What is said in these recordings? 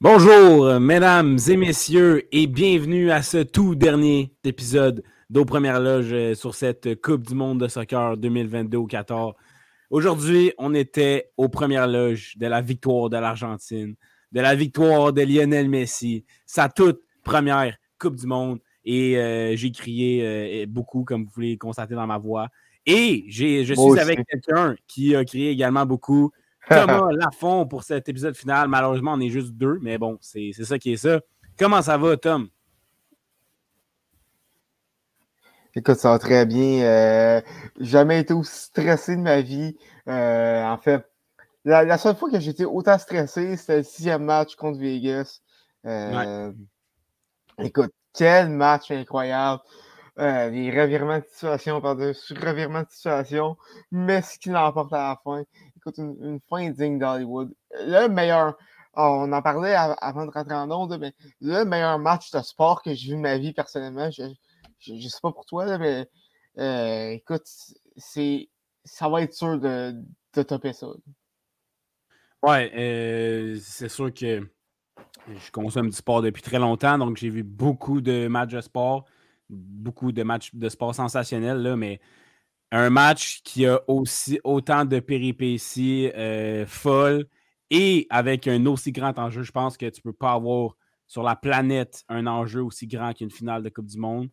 Bonjour, mesdames et messieurs, et bienvenue à ce tout dernier épisode d'Aux Premières Loges euh, sur cette Coupe du Monde de soccer 2022 au Qatar. Aujourd'hui, on était aux Premières Loges de la victoire de l'Argentine, de la victoire de Lionel Messi, sa toute première Coupe du Monde. Et euh, j'ai crié euh, beaucoup, comme vous pouvez constater dans ma voix. Et je suis avec quelqu'un qui a crié également beaucoup. Thomas Lafont pour cet épisode final. Malheureusement, on est juste deux, mais bon, c'est ça qui est ça. Comment ça va, Tom? Écoute, ça va très bien. Euh, jamais été aussi stressé de ma vie. Euh, en fait, la, seule fois que j'étais autant stressé, c'était le sixième match contre Vegas. Euh, écoute, quel match incroyable. les revirements de situation par-dessus revirements de situation, mais ce qui l'emporte à la fin une, fin digne d'Hollywood. Le meilleur, on en parlait avant de rentrer en onde, mais le meilleur match de sport que j'ai vu de ma vie personnellement, je ne sais pas pour toi, mais euh, écoute, c'est ça va être sûr de, de topper ça. Ouais, euh, c'est sûr que je consomme du sport depuis très longtemps, donc j'ai vu beaucoup de matchs de sport, beaucoup de matchs de sport sensationnels, là, mais un match qui a aussi autant de péripéties euh, folles et avec un aussi grand enjeu. Je pense que tu ne peux pas avoir sur la planète un enjeu aussi grand qu'une finale de Coupe du Monde.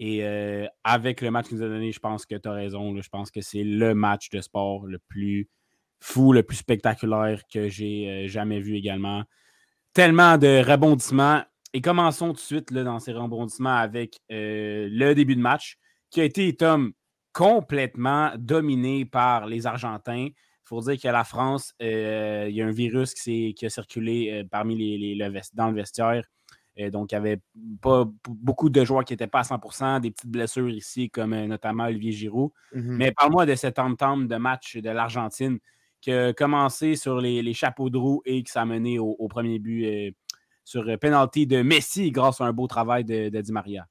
Et euh, avec le match qu'il nous a donné, je pense que tu as raison. Je pense que c'est le match de sport le plus fou, le plus spectaculaire que j'ai euh, jamais vu également. Tellement de rebondissements. Et commençons tout de suite dans ces rebondissements avec le début de match qui a été, Tom, complètement dominé par les Argentins. Il faut dire que la France, euh, il y a un virus qui, a circulé euh, parmi les, dans le vestiaire. Euh, donc, il n'y avait pas beaucoup de joueurs qui n'étaient pas à 100% des petites blessures ici, comme notamment Olivier Giroud. Mhm. Mais parle-moi de cette entente de match de l'Argentine qui a commencé sur les, chapeaux de roue et qui s'est mené au, premier but sur penalty de Messi grâce à un beau travail de Di Maria.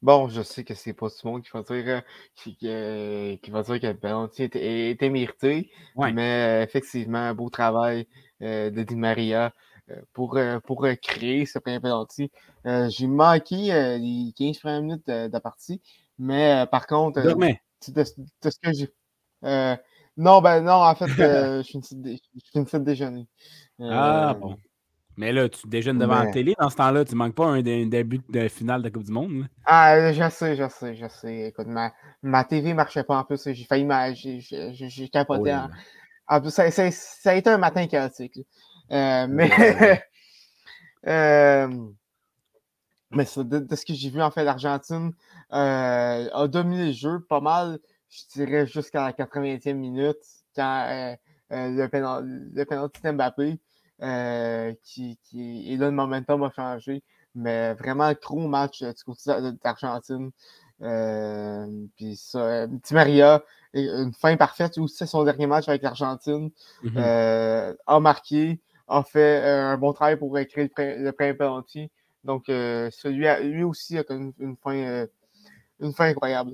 Bon, je sais que c'est pas tout le monde qui va dire, euh, qui, euh, qui va dire que le penalty était, était mérité, mais euh, effectivement, un beau travail de Di Maria pour, pour créer ce premier penalty. j'ai manqué les 15 premières minutes de, la partie, mais par contre, de, ce que j'ai. non, ben non, en fait, je finissais de déjeuner. ah bon. Mais là, tu déjeunes devant la télé dans ce temps-là, tu manques pas un, début de finale de Coupe du Monde. Ah, je sais, je sais, je sais. Écoute, ma, ma TV marchait pas en plus. J'ai failli j'ai capoté. en... en, plus, ça, ça, ça, a été un matin chaotique. Euh, mais euh, mais de, de, ce que j'ai vu, en fait, l'Argentine euh, a dominé le jeu pas mal, je dirais, jusqu'à la 80e minute, quand le, pénal, le penalty d'Mbappé. Qui, qui, et là, le momentum a changé. Mais vraiment, gros match du côté d'Argentine. Euh, puis ça, Di Maria, une fin parfaite aussi, son dernier match avec l'Argentine. Mm-hmm. a marqué, a fait un bon travail pour écrire le, premier penalty. Donc, celui lui aussi a une, une fin, une fin incroyable.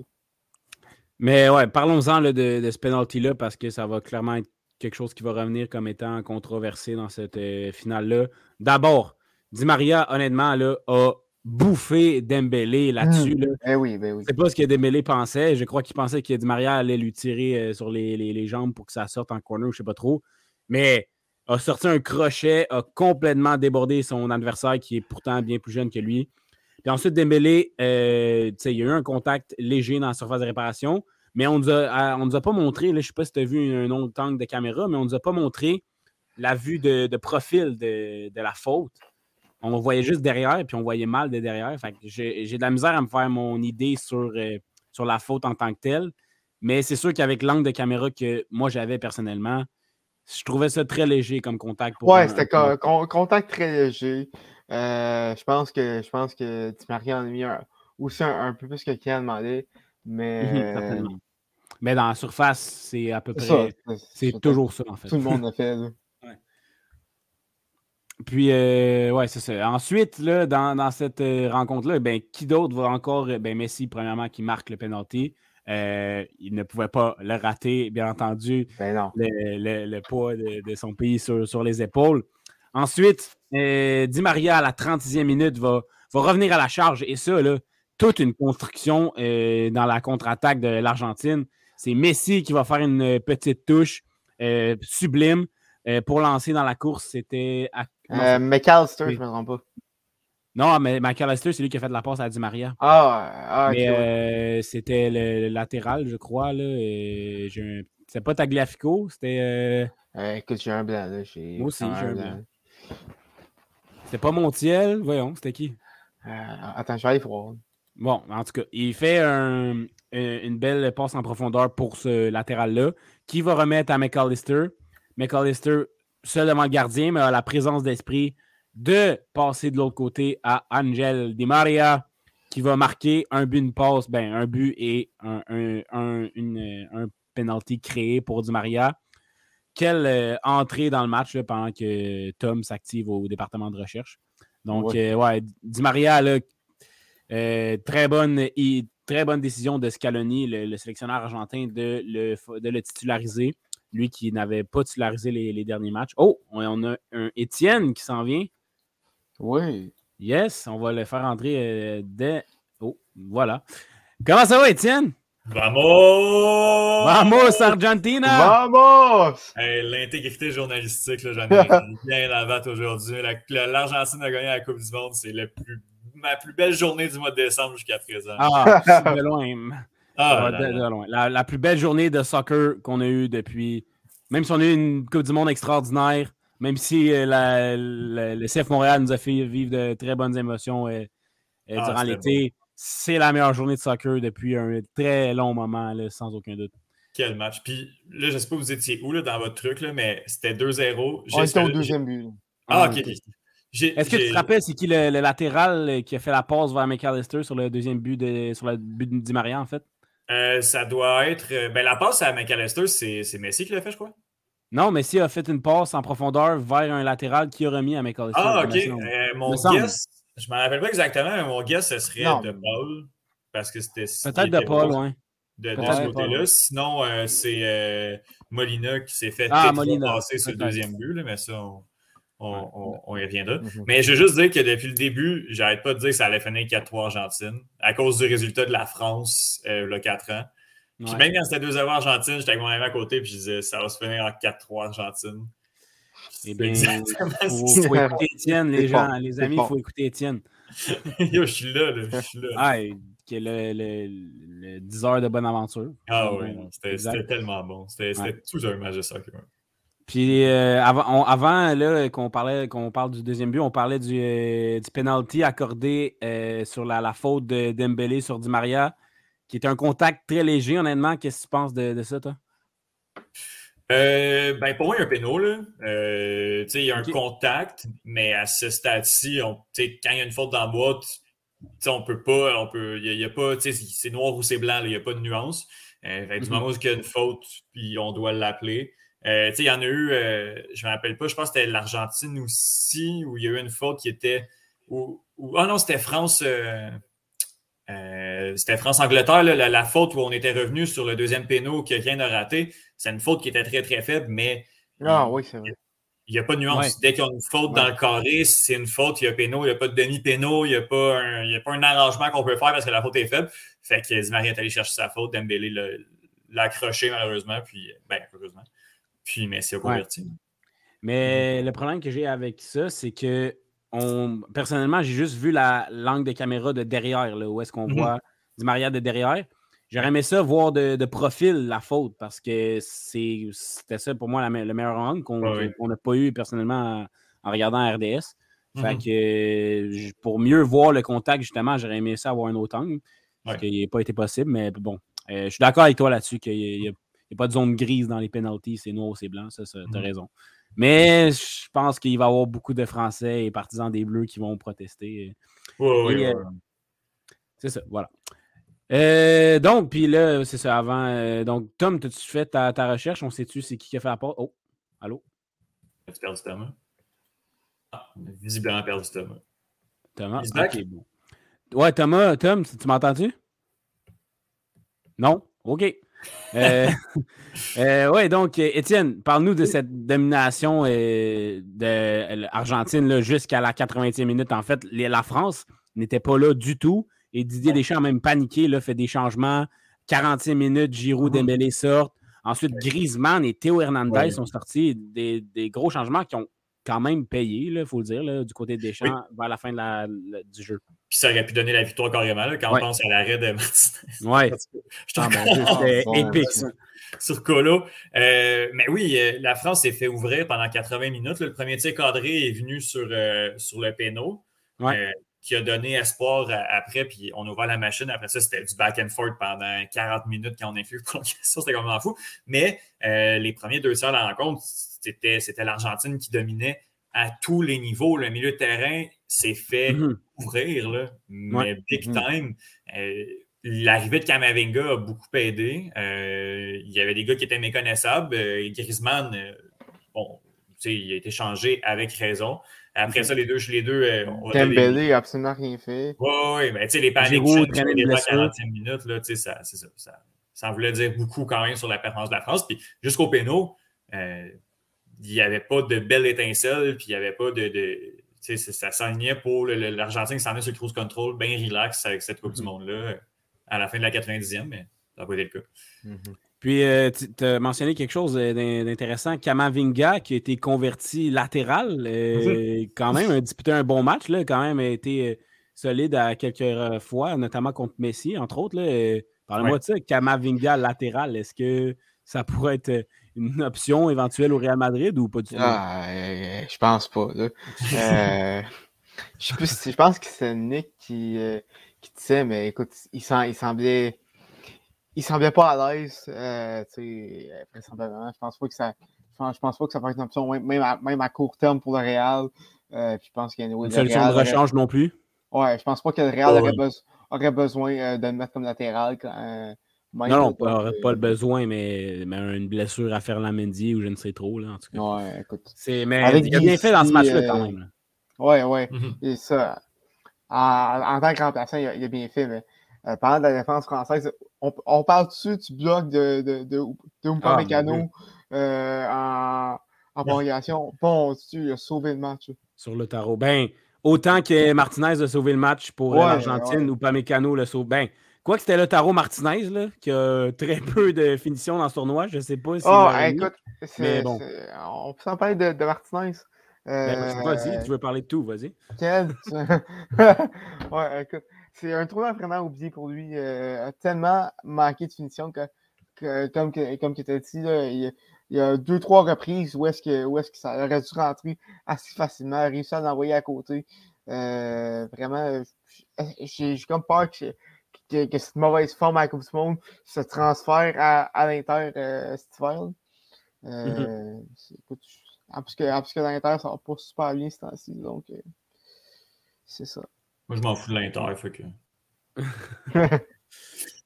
Mais ouais, parlons-en de, de, ce penalty-là parce que ça va clairement être quelque chose qui va revenir comme étant controversé dans cette euh, finale-là. D'abord, Di Maria, honnêtement, là, a bouffé Dembélé là-dessus. Mmh. Eh oui, ben oui. C'est pas ce que Dembélé pensait. Je crois qu'il pensait que Di Maria allait lui tirer euh, sur les, jambes pour que ça sorte en corner, je sais pas trop. Mais a sorti un crochet, a complètement débordé son adversaire qui est pourtant bien plus jeune que lui. Puis ensuite, Dembélé, euh, il y a eu un contact léger dans la surface de réparation. Mais on a, nous a pas montré, je ne sais pas si tu as vu un autre angle de caméra, mais on ne nous a pas montré la vue de, profil de, la faute. On voyait juste derrière, puis on voyait mal de derrière. j'ai, de la misère à me faire mon idée sur, euh, sur la faute en tant que telle. Mais c'est sûr qu'avec l'angle de caméra que moi j'avais personnellement, je trouvais ça très léger comme contact. ouais, c'était contact très léger. Euh, je pense que je pense que Maria en a mis aussi un, peu plus que Kian demandé. Mais. Mais dans la surface, c'est à peu près. C'est toujours ça, en fait. Tout le monde a fait. Là. Puis, euh, ouais, c'est ça. Ensuite, là, dans, cette euh, rencontre-là, ben, qui d'autre va encore. Ben, Messi, premièrement, qui marque le penalty? Euh, il ne pouvait pas le rater, bien entendu. Ben le, poids de, son pays sur, les épaules. Ensuite, Di Maria, à la 36e minute, va, va revenir à la charge. Et ça, là, toute une construction dans la contre-attaque de l'Argentine. C'est Messi qui va faire une petite touche sublime. pour lancer dans la course, c'était euh, McAllister, je ne me trompe pas. Non, mais McAllister, c'est lui qui a fait de la passe à Di Maria. Ah, ah Mais euh, c'était le latéral, je crois. Là, C'est pas Tagliafico, c'était. Euh... écoute, j'ai un blanc. Là. Moi aussi, j'ai un blanc. C'était pas Montiel, voyons, c'était qui? Euh, Attends, je vais aller voir. Bon, en tout cas, il fait une belle passe en profondeur pour ce latéral-là, qui va remettre à McAllister. McAllister seul devant le gardien, mais a la présence d'esprit de passer de l'autre côté à Angel Di Maria, qui va marquer un but, une passe, ben, un but et un, un, penalty créé pour Di Maria. Quelle euh, entrée dans le match pendant que Tom s'active au département de recherche. Donc, ouais, euh, Di Maria, euh, très, bonne, très bonne décision de Scaloni, le, sélectionneur argentin, de le, de le titulariser lui qui n'avait pas titularisé les, derniers matchs. Oh, on a un Étienne qui s'en vient. Oui. Yes, on va le faire entrer euh, dès. Oh, voilà. Comment ça va, Étienne? Vamos! Vamos, Argentina! Vamos! L'intégrité journalistique, j'en ai bien la batte aujourd'hui. L'Argentine a gagné la Coupe du Monde. C'est ma plus belle journée du mois de décembre jusqu'à présent. Ah, de loin. Ah, La, plus belle journée de soccer qu'on a eue depuis. Même si on a eu une Coupe du Monde extraordinaire, même si euh, le CF Montréal nous a fait vivre de très bonnes émotions euh, euh, ah, durant l'été, c'est la meilleure journée de soccer depuis un très long moment, sans aucun doute. Quel match. Puis là, je ne sais pas vous étiez où là, dans votre truc, là, mais c'était 2-0. J'étais au deuxième but. Ah, ok. Est-ce que tu te rappelles, c'est qui le, latéral qui a fait la passe vers McAllister sur le deuxième but de, sur le but de Di Maria, en fait? Euh, ça doit être. Ben, la passe à McAllister, c'est Messi qui l'a fait, je crois. Non, Messi a fait une passe en profondeur vers un latéral qui a remis à McAllister. Ah, ok. Euh, mon guess, je ne me rappelle pas exactement, mais mon guess, ce serait de Paul. Parce que c'était. Peut-être de Paul, oui. De, de ce côté-là. Sinon, c'est Molina qui s'est fait ah, passer sur le deuxième but, mais ça, on, y reviendra. Mhm. Mais je veux juste dire que depuis le début, j'arrête pas de dire que ça allait finir 4-3 Argentine à cause du résultat de la France euh, le 4 ans. Puis même quand c'était 2-0 Argentine, j'étais avec mon ami à côté puis je disais ça va se finir en 4-3 Argentine. Eh bien, il faut, écouter Étienne, les gens, les amis, il faut écouter Étienne. Yo, je suis là, je suis là. Ah, qui est le, le, 10 heures de bonne aventure. Ah oui, c'était tellement bon. C'était tout un match de soccer. Puis euh, avant, avant qu'on parlait qu'on parle du deuxième but, on parlait du, euh, du penalty accordé euh, sur la, faute de Dembélé sur Di Maria, qui était un contact très léger, honnêtement. Qu'est-ce que tu penses de, ça, toi? ben pour moi, il y a un péno, là. il y a un contact, mais à ce stade-ci, quand il y a une faute dans la boîte, on peut pas, on peut, il y, a, pas, c'est noir ou c'est blanc, il n'y a pas de nuance. du mm-hmm. moment où il y a une faute, puis on doit l'appeler. Euh, il y en a eu, euh, je ne me rappelle pas, je pense que c'était l'Argentine aussi, où il y a eu une faute qui était. Où, ah non, c'était France. Euh, c'était France-Angleterre, la, faute où on était revenu sur le deuxième péno que rien n'a raté. C'est une faute qui était très, très faible, mais. Ah oui, c'est vrai. Il n'y a pas de nuance. Dès qu'il y a une faute dans le carré, c'est une faute, il y a péno, il n'y a pas de demi-péno, il n'y a, pas un, a pas un arrangement qu'on peut faire parce que la faute est faible. Fait que Zimari est allé chercher sa faute, Dembélé l'a accroché malheureusement, puis, ben, heureusement. Puis Messi a converti. Mais le problème que j'ai avec ça, c'est que on, personnellement, j'ai juste vu la langue de caméra de derrière, là, où est-ce qu'on mhm. voit Di Maria de derrière. J'aurais aimé ça voir de, profil la faute parce que c'était ça pour moi le meilleur angle qu'on n'a pas eu personnellement en, regardant RDS. Fait mhm. que pour mieux voir le contact, justement, j'aurais aimé ça avoir un autre angle. Parce qu'il n'a pas été possible, mais bon. Euh, je suis d'accord avec toi là-dessus qu'il a n'y a pas de zone grise dans les penalties, c'est noir ou c'est blanc, ça, tu as mm. raison. Mais je pense qu'il va y avoir beaucoup de Français et partisans des Bleus qui vont protester. Oui, oui, euh, c'est ça, voilà. Euh, donc, puis là, c'est ça, avant. euh, donc, Tom, as-tu fait ta, ta recherche? On sait-tu c'est qui qui a fait la part? Oh, allô? As-tu perdu Thomas? Ah, visiblement perdu Thomas. Thomas? He's? Ok, bon. Ouais, Thomas, Tom, tu tu m'entends-tu? Non? OK. Euh, euh, ouais, donc, Étienne, parle-nous de cette domination euh, de l'Argentine jusqu'à la 80e minute. En fait, les- la France n'était pas là du tout. Et Didier Deschamps a même paniqué, là, fait des changements. 40e minute, Giroud, Mhm. Dembélé sortent. Ensuite, Griezmann et Théo Hernandez Ouais. sont sortis. Des, des gros changements qui ont quand même payé, il faut le dire, là, du côté de Deschamps vers la fin de la- la- du jeu. Puis ça aurait pu donner la victoire carrément là, quand Ouais. on pense à l'arrêt de Martinez. Ouais, Je Ah, c'était bon, épique. sur, ça. sur Colo. Euh, mais oui, euh, la France s'est fait ouvrir pendant 80 minutes. là. Le premier tir cadré est venu sur, euh, sur le péno, Ouais. qui a donné espoir après. Puis on a ouvert la machine. Après ça, c'était du back and forth pendant 40 minutes quand on a fait prolongation. C'était complètement fou. Mais euh, les premiers deux tiers de la rencontre, c'était c'était l'Argentine qui dominait à tous les niveaux. Le milieu de terrain s'est fait Mhm. ouvrir, là, mais Ouais. big Mhm. time. Euh, L'arrivée de Kamavinga a beaucoup aidé. Euh, il y avait des gars qui étaient méconnaissables. Euh, Griezmann, euh, bon, il a été changé avec raison. Après ça, les deux, les deux. euh, Dembélé n'a absolument rien fait. oui, oui, mais tu sais, les paniques les une 40 blessure. 40e minutes, là, tu sais, ça, c'est ça, ça, ça en voulait dire beaucoup quand même sur la performance de la France. Puis jusqu'au euh, il n'y avait pas de belle étincelle, puis il n'y avait pas de. de tu sais, ça- s'alignait pour l'Argentine qui s'en est sur le cruise control, bien relax avec cette Coupe du Monde-là, euh, à la fin de la 90e, mais ça n'a pas été le cas. Puis, tu as mentionné quelque chose euh, d'in- d'intéressant. Kamavinga, qui a été converti latéral, euh, quand même, a disputé un bon match, là, quand même, a été euh, solide à quelques euh, fois, notamment contre Messi, entre autres. Euh, Ouais. de ça, Kamavinga latéral. Est-ce que ça pourrait être euh, une option éventuelle au Real Madrid ou pas du tout? Ah, euh, je pense pas. Là. Euh, je sais plus si- je pense que c'est Nick qui, euh, qui disait, mais écoute, il, il semblait. Il semblait pas à l'aise. Euh, tu sais, euh, vraisemblablement. Je pense pas que ça. Je pense, pas que ça peut être une option, même- même à, même à court terme pour le Real. Euh, puis je pense qu'il y a Une solution de rechange non plus? Ouais, je pense pas que le Real aurait, beso- aurait besoin euh, de le mettre comme latéral. Même, Non, non, pas, pas le besoin, mais, mais une blessure à faire la Mendy ou je ne sais trop, là, en tout cas. Ouais, écoute. C'est- Mais Avec il a bien fait dans ce match-là, euh, quand même. ouais. Mhm. Et ça, en, en tant que remplaçant, il a, il a bien fait, mais euh, parlant de la défense française, on, on parle dessus du bloc de, de, de, Ah, euh, en, en prolongation? Bon, il a sauvé le match? sur le tarot. Ben, autant que Martinez a sauvé le match pour euh, Ouais, l'Argentine ouais. ou Pamecano le sauve. Ben, quoi que c'était le tarot Martinez, là, qui a très peu de finition dans ce tournoi. Je ne sais pas si. Oh, écoute, c'est- mais bon. on peut s'en parler de, de Martinez. Ben, vas-y, Euh, tu veux parler de tout, vas-y. Quel... ouais, écoute, c'est un tournoi vraiment oublié pour lui. euh, a tellement manqué de finition que, que- comme, que, comme tu as dit, là, il, y a- il y a deux, trois reprises où est-ce que, où est-ce que ça aurait dû rentrer assez facilement, réussi à l'envoyer à côté. Euh, vraiment, j'ai j'ai comme peur que, que, que cette mauvaise forme à la Coupe du Monde se transfère à, à l'Inter euh, cet hiver. là. Euh, écoute, plus que, plus que l'Inter, ça va pas super bien ce temps-ci, donc euh, c'est ça. Moi, je m'en fous de l'Inter, fait que.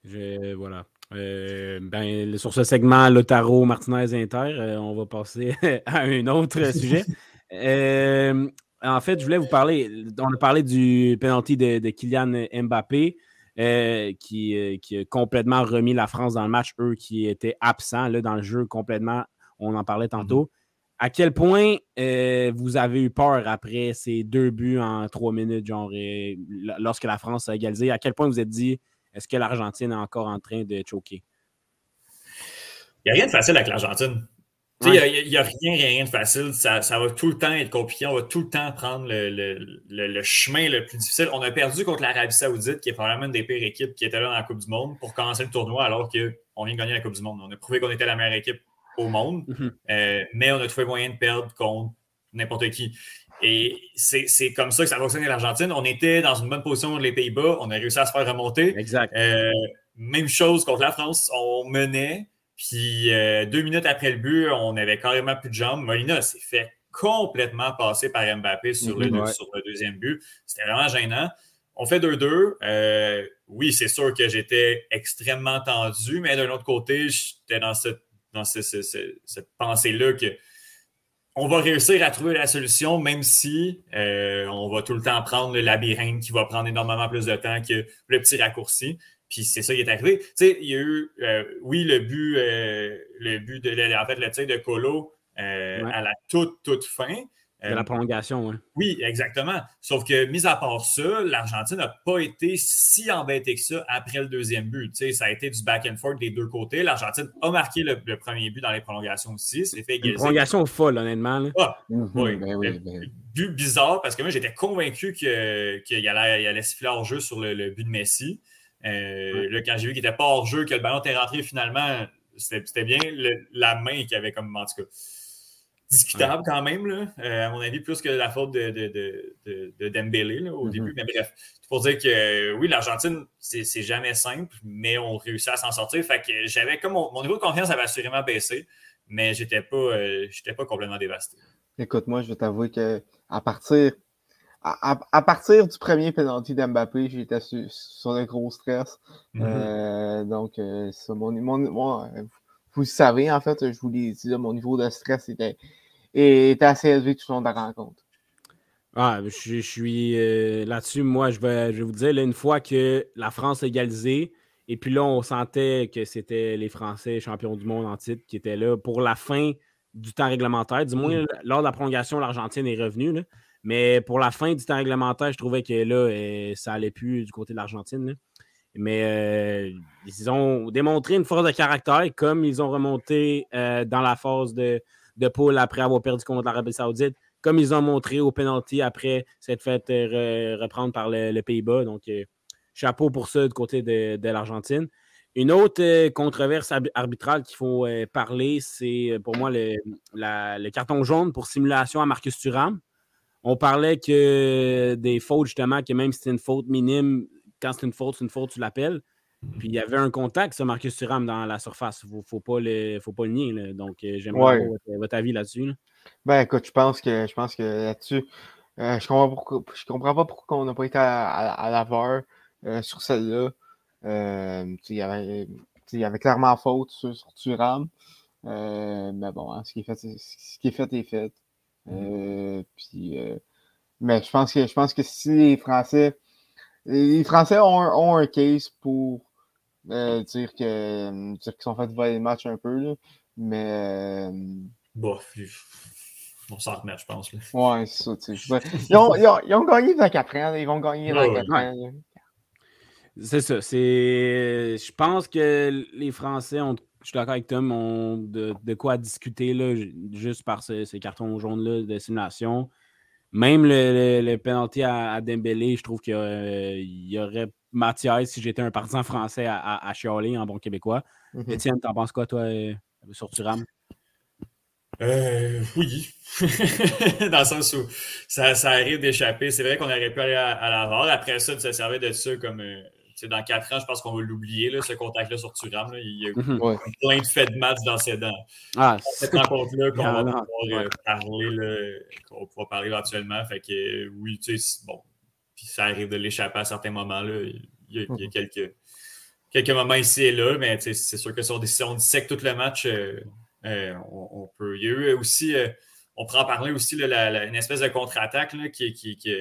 Je- voilà. Euh, ben, sur ce segment, Lotaro, Martinez, Inter, euh, on va passer à un autre sujet. Euh, en fait, je voulais vous parler. On a parlé du penalty de, de Kylian Mbappé, euh, qui, euh, qui a complètement remis la France dans le match, eux qui étaient absents là, dans le jeu complètement. On en parlait tantôt. À quel point euh, vous avez eu peur après ces deux buts en trois minutes, genre lorsque la France a égalisé? À quel point vous êtes dit est-ce que l'Argentine est encore en train de choquer? Il n'y a rien de facile avec l'Argentine. Il n'y a, rien, rien, rien de facile. Ça, ça va tout le temps être compliqué. On va tout le temps prendre le, le- le- le chemin le plus difficile. On a perdu contre l'Arabie Saoudite, qui est probablement une des pires équipes qui était là dans la Coupe du Monde pour commencer le tournoi, alors qu'on vient de gagner la Coupe du Monde. On a prouvé qu'on était la meilleure équipe au monde, Mhm. euh, mais on a trouvé moyen de perdre contre n'importe qui. Et c'est comme ça que ça va fonctionner l'Argentine. On était dans une bonne position contre les Pays-Bas. On a réussi à se faire remonter. Exact. Euh, même chose contre la France. On menait, puis euh, deux minutes après le but, on avait carrément plus de jambes. Molina s'est fait complètement passer par Mbappé sur, le, Mhm, ouais. sur le deuxième but. C'était vraiment gênant. on fait 2-2. Euh, oui, c'est sûr que j'étais extrêmement tendu, mais d'un autre côté, j'étais dans cette, dans cette pensée-là que on va réussir à trouver la solution, même si euh, on va tout le temps prendre le labyrinthe qui va prendre énormément plus de temps que le petit raccourci. Puis c'est ça qui est arrivé. Tu sais, il y a eu, euh, oui, le but, le but de, en fait, le tir de Colo à la toute, toute fin. De la euh, prolongation, oui. Oui, exactement. Sauf que, mis à part ça, l'Argentine n'a pas été si embêtée que ça après le deuxième but. ça a été du back and forth des deux côtés. L'Argentine a marqué le, premier but dans les prolongations aussi. C'est fait Une prolongation folle, honnêtement. Ah, mhm, oui. Ben ben but bizarre parce que moi, j'étais convaincu qu'il allait, allait siffler hors jeu sur le, but de Messi. Euh, là, quand j'ai vu qu'il n'était pas hors jeu, que le ballon était rentré finalement, c'était bien la main qui avait comme en tout cas discutable quand même, là, euh, à mon avis, plus que la faute de, de, de, de Dembélé au mm-hmm. début. Mais bref, pour dire que euh, oui, l'Argentine, c'est jamais simple, mais on réussit à s'en sortir. Fait que j'avais comme mon, niveau de confiance avait assurément baissé, mais j'étais pas, euh, pas complètement dévasté. Écoute, moi, je vais t'avouer que à partir, à, partir du premier penalty d'Mbappé, j'étais sur, sur, le gros stress. Mm-hmm. donc, mon, mon, vous le savez, en fait, je vous l'ai dit, mon niveau de stress était est assez élevé tout au long de la rencontre. Ah, je, suis euh, là-dessus. Moi, je vais, je vous dire, une fois que la France a égalisé, et puis là, on sentait que c'était les Français champions du monde en titre qui étaient là pour la fin du temps réglementaire. Du moins, mm. lors de la prolongation, l'Argentine est revenue. Mais pour la fin du temps réglementaire, je trouvais que là, euh, ça allait plus du côté de l'Argentine. Mais euh, ils ont démontré une force de caractère, comme ils ont remonté dans la phase de, de poule après avoir perdu contre l'Arabie Saoudite, comme ils ont montré au penalty après s'être fait euh, reprendre par le, Pays-Bas. Donc, euh, chapeau pour ça du côté de, l'Argentine. Une autre euh, controverse arbitrale qu'il faut parler, c'est pour moi le, carton jaune pour simulation à Marcus Thuram. On parlait que des fautes, justement, que même si c'est une faute minime, quand c'est une faute, c'est une faute, tu l'appelles. Puis il y avait un contact, ça, Marcus Thuram, dans la surface. Il ne faut, pas le, faut pas le nier. Donc, euh, j'aimerais avoir votre, avis là-dessus. Ben, écoute, je pense que, je pense que là-dessus, euh, je comprends comprends pas pourquoi on n'a pas été à, la VAR euh, sur celle-là. il, y avait, il y avait clairement faute sur, sur Thuram. mais bon, hein, ce, qui est fait, ce qui est fait est fait. Mm-hmm. puis, mais je pense que je pense que si les Français les Français ont, ont un case pour euh, dire que dire qu'ils sont fait voler le match un peu, là, mais. Euh, Bof, on s'en remet, je pense. Là. Ouais, c'est ça. Ils, ont, ils, ont, ils ont gagné dans 4 ans, ils vont gagner dans 4 ans. C'est ça. C'est... Je pense que les Français ont. Je suis d'accord avec Tom, de, de quoi discuter là, juste par ces, ces cartons jaunes-là de simulation. Même le, le, penalty à, Dembélé, je trouve qu'il y aurait matière si j'étais un partisan français à, à, chialer en bon québécois. Mm Étienne, t'en penses quoi, toi, euh, sur Turam? Euh, oui. Dans le sens où ça, ça arrive d'échapper. C'est vrai qu'on aurait pu aller à, la VAR. Après ça, de se servir de ça comme. Euh, dans quatre ans, je pense qu'on va l'oublier, ce contact-là sur Turam. Il y a eu mhm. plein de faits de match dans ses dents. Ah, cette rencontre-là qu'on va pouvoir euh, parler, qu'on va pouvoir parler éventuellement. Fait que oui, tu sais, bon. Puis ça arrive de l'échapper à certains moments. Là. Il, y a, mhm. quelques, quelques moments ici et là, mais c'est sûr que si on, on dissèque tout le match, euh, euh, on, peut. Il y a eu aussi, on pourra en parler aussi, là, une espèce de contre-attaque qui, qui, qui,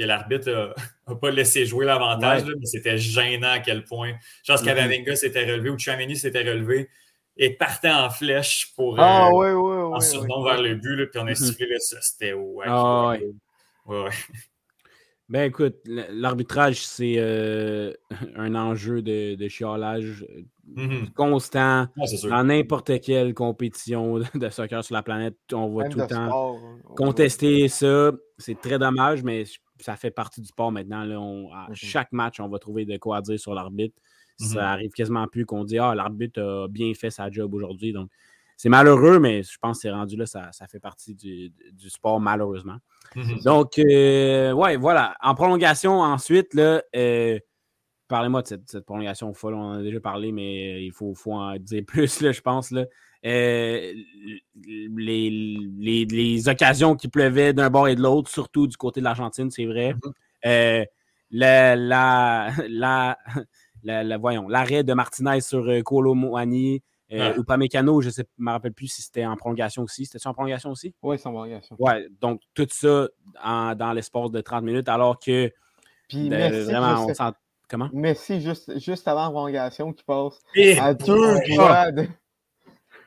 que l'arbitre n'a pas laissé jouer l'avantage, mais c'était gênant à quel point. Je pense mm s'était relevé ou Chamini s'était relevé et partait en flèche pour ah, euh, en surnom vers le but, puis on a mm-hmm. sifflé ça. C'était ouais. Ah, ouais. Ben écoute, l'arbitrage, c'est euh, un enjeu de, de chiolage mm-hmm. constant dans n'importe quelle compétition de soccer sur la planète. On va tout le temps contester ça. C'est très dommage, mais ça fait partie du sport maintenant. Là, à mmh chaque match, on va trouver de quoi dire sur l'arbitre. Ça arrive quasiment plus qu'on dit Ah, l'arbitre a bien fait sa job aujourd'hui. Donc, c'est malheureux, mais je pense que c'est rendu là, ça, fait partie du, sport, malheureusement. Mmh Donc, euh, ouais, voilà. En prolongation, ensuite, là, euh, parlez-moi de cette, prolongation folle. On en a déjà parlé, mais il faut, faut en dire plus, là, je pense. Là. Euh, les, occasions qui pleuvaient d'un bord et de l'autre, surtout du côté de l'Argentine, c'est vrai. Mm-hmm. Euh, la, la, la, voyons, l'arrêt de Martinez sur euh, Colo Moani, euh, ou Upamecano, je ne me rappelle plus si c'était en prolongation aussi. C'était en prolongation aussi? Oui, c'est en prolongation. Ouais, donc tout ça dans l'espace de 30 minutes, alors que Puis vraiment, on sent. Comment? Messi, juste, juste avant la prolongation, qui passe à deux doigts de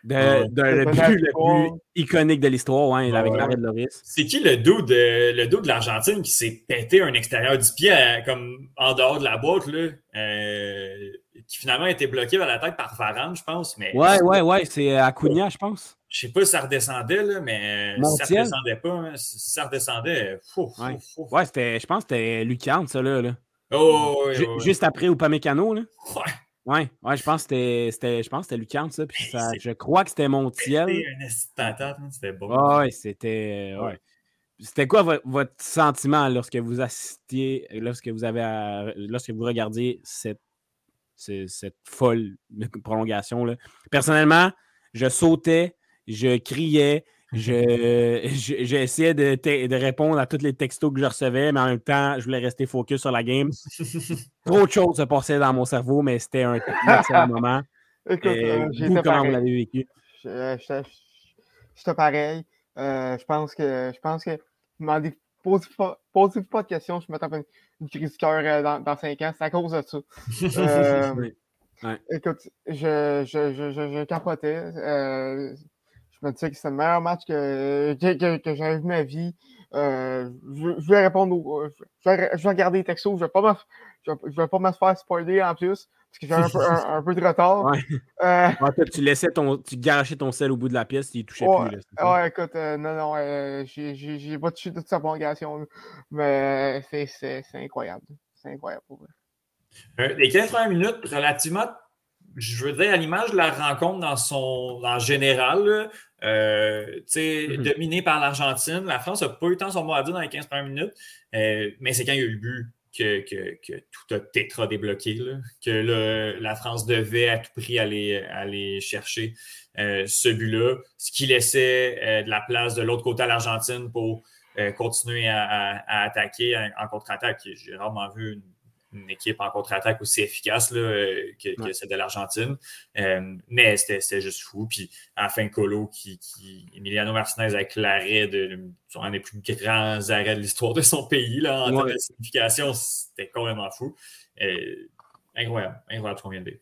de, de, le but le plus iconique de l'histoire, ouais, avec l'arrêt de Loris. C'est qui le dos de, le dos de l'Argentine qui s'est pété un extérieur du pied comme en dehors de la boîte, là, euh, qui finalement a été bloqué vers la tête par Varane, je pense. Mais ouais, ouais, ouais, c'est Acuna, je pense. Je sais pas si ça redescendait, là, mais si ça redescendait pas, hein, si ça redescendait, fou, ouais, ouais c'était, je pense que c'était Lucan, ça, là. là. Oh, Juste après Upamecano, là. Ouais. Ouais, ouais, je pense que c'était, je pense que c'était ça. Puis ça je crois que c'était Montiel. C'était beau. ouais, c'était. Ouais. C'était quoi votre, sentiment lorsque vous assistiez, lorsque vous avez, lorsque vous regardiez cette, cette, folle prolongation là. Personnellement, je sautais, je criais, J'essayais de, de, répondre à tous les textos que je recevais, mais en même temps, je voulais rester focus sur la game. Trop de choses se passaient dans mon cerveau, mais c'était un excellent moment. Écoute, euh, vous, comment vous l'avez vécu? J'étais pareil. Euh, je pense que je pense que posez pas, pas de questions, je me tape une, crise de cœur euh, dans, dans 5 ans, c'est à cause de ça. Euh, écoute, je, je, je, je, capotais c'était le meilleur match que, que, que, j'avais vu ma vie. Euh, je, vais répondre je, vais, je vais regarder les textos. Je vais pas me, je vais, pas me faire spoiler en plus parce que j'ai un, peu, un, peu de retard. Ouais. Euh, tu laissais ton, tu garachais ton sel au bout de la pièce, il touchait ouais, plus. Là, ouais, écoute, euh, non, non, euh, j'ai pas touché toute sa prolongation, mais c'est incroyable. C'est incroyable pour vrai. les 80 minutes, relativement je veux dire, à l'image de la rencontre dans son en général, euh, mm-hmm. dominé par l'Argentine, la France n'a pas eu tant son mot à dire dans les 15 premières minutes, euh, mais c'est quand il y a eu le but que, que, tout a tétra débloqué, que la France devait à tout prix aller, aller chercher euh, ce but-là, ce qui laissait de la place de l'autre côté à l'Argentine pour continuer à, attaquer en, en contre-attaque. J'ai rarement vu une une équipe en contre-attaque aussi efficace là, euh, que, celle de l'Argentine. Euh, mais c'était juste fou. Puis à la fin, Colo, qui, qui, Emiliano Martinez avec l'arrêt de un des plus grands arrêts de l'histoire de son pays là, en termes de signification, c'était complètement fou. Euh, incroyable, incroyable ce qu'on vient de dire.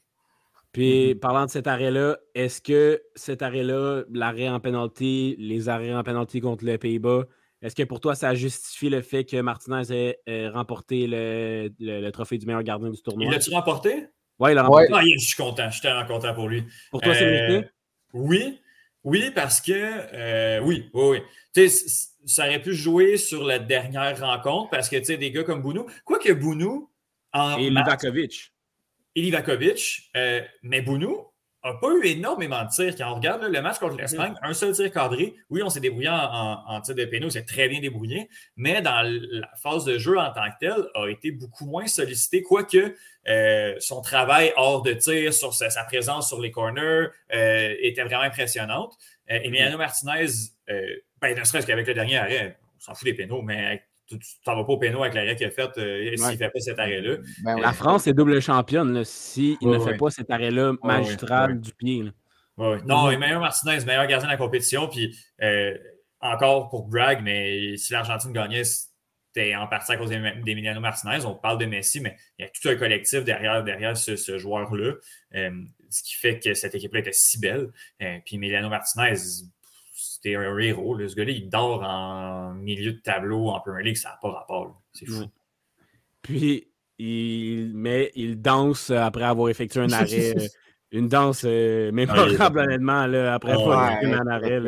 Puis, mm-hmm. parlant de cet arrêt-là, est-ce que cet arrêt-là, l'arrêt en pénalty, les arrêts en pénalty contre les Pays-Bas, est-ce que pour toi, ça justifie le fait que Martinez ait euh, remporté le, trophée du meilleur gardien du tournoi? Il l'a-tu remporté? Oui, il l'a remporté. Ah, je suis content. Je suis tellement content pour lui. Pour toi, c'est euh, mérité? Oui. Oui, parce que euh, oui, oui, oui. ça aurait pu jouer sur la dernière rencontre parce que tu sais, des gars comme Bounou, quoique Bounou. En Et Livakovic. Et Livakovic, mais Bounou, n'a pas eu énormément de tirs. Quand on regarde le match contre l'Espagne, un seul tir cadré. Oui, on s'est débrouillé en, en, tir de pénaux, c'est très bien débrouillé, mais dans la phase de jeu en tant que telle, a été beaucoup moins sollicité, quoique euh, son travail hors de tir, sur sa, présence sur les corners euh, était vraiment impressionnante. Euh, Emiliano Martinez, ben, ne serait-ce qu'avec le dernier arrêt, on s'en fout des pénaux, mais tu t'en vas pas au péno avec l'arrêt qu'il a fait euh, s'il ne fait pas cet arrêt-là. Ben la France est double championne s'il ne fait pas cet arrêt-là magistral du pied. Non, il est meilleur Martinez, meilleur gardien de la compétition. Puis euh, encore pour brag, mais si l'Argentine gagnait, c'était en partie à cause d'Emiliano Martinez. On parle de Messi, mais il y a tout un collectif derrière, derrière ce, joueur-là. Euh, ce qui fait que cette équipe-là était si belle. puis Emiliano Martinez, c'était un héros. Ce gars-là, il dort en milieu de tableau en Premier League, ça n'a pas rapport. C'est fou. Puis, il, mais il danse après avoir effectué un arrêt. Euh, une danse euh, mémorable, honnêtement, là, après avoir effectué un arrêt.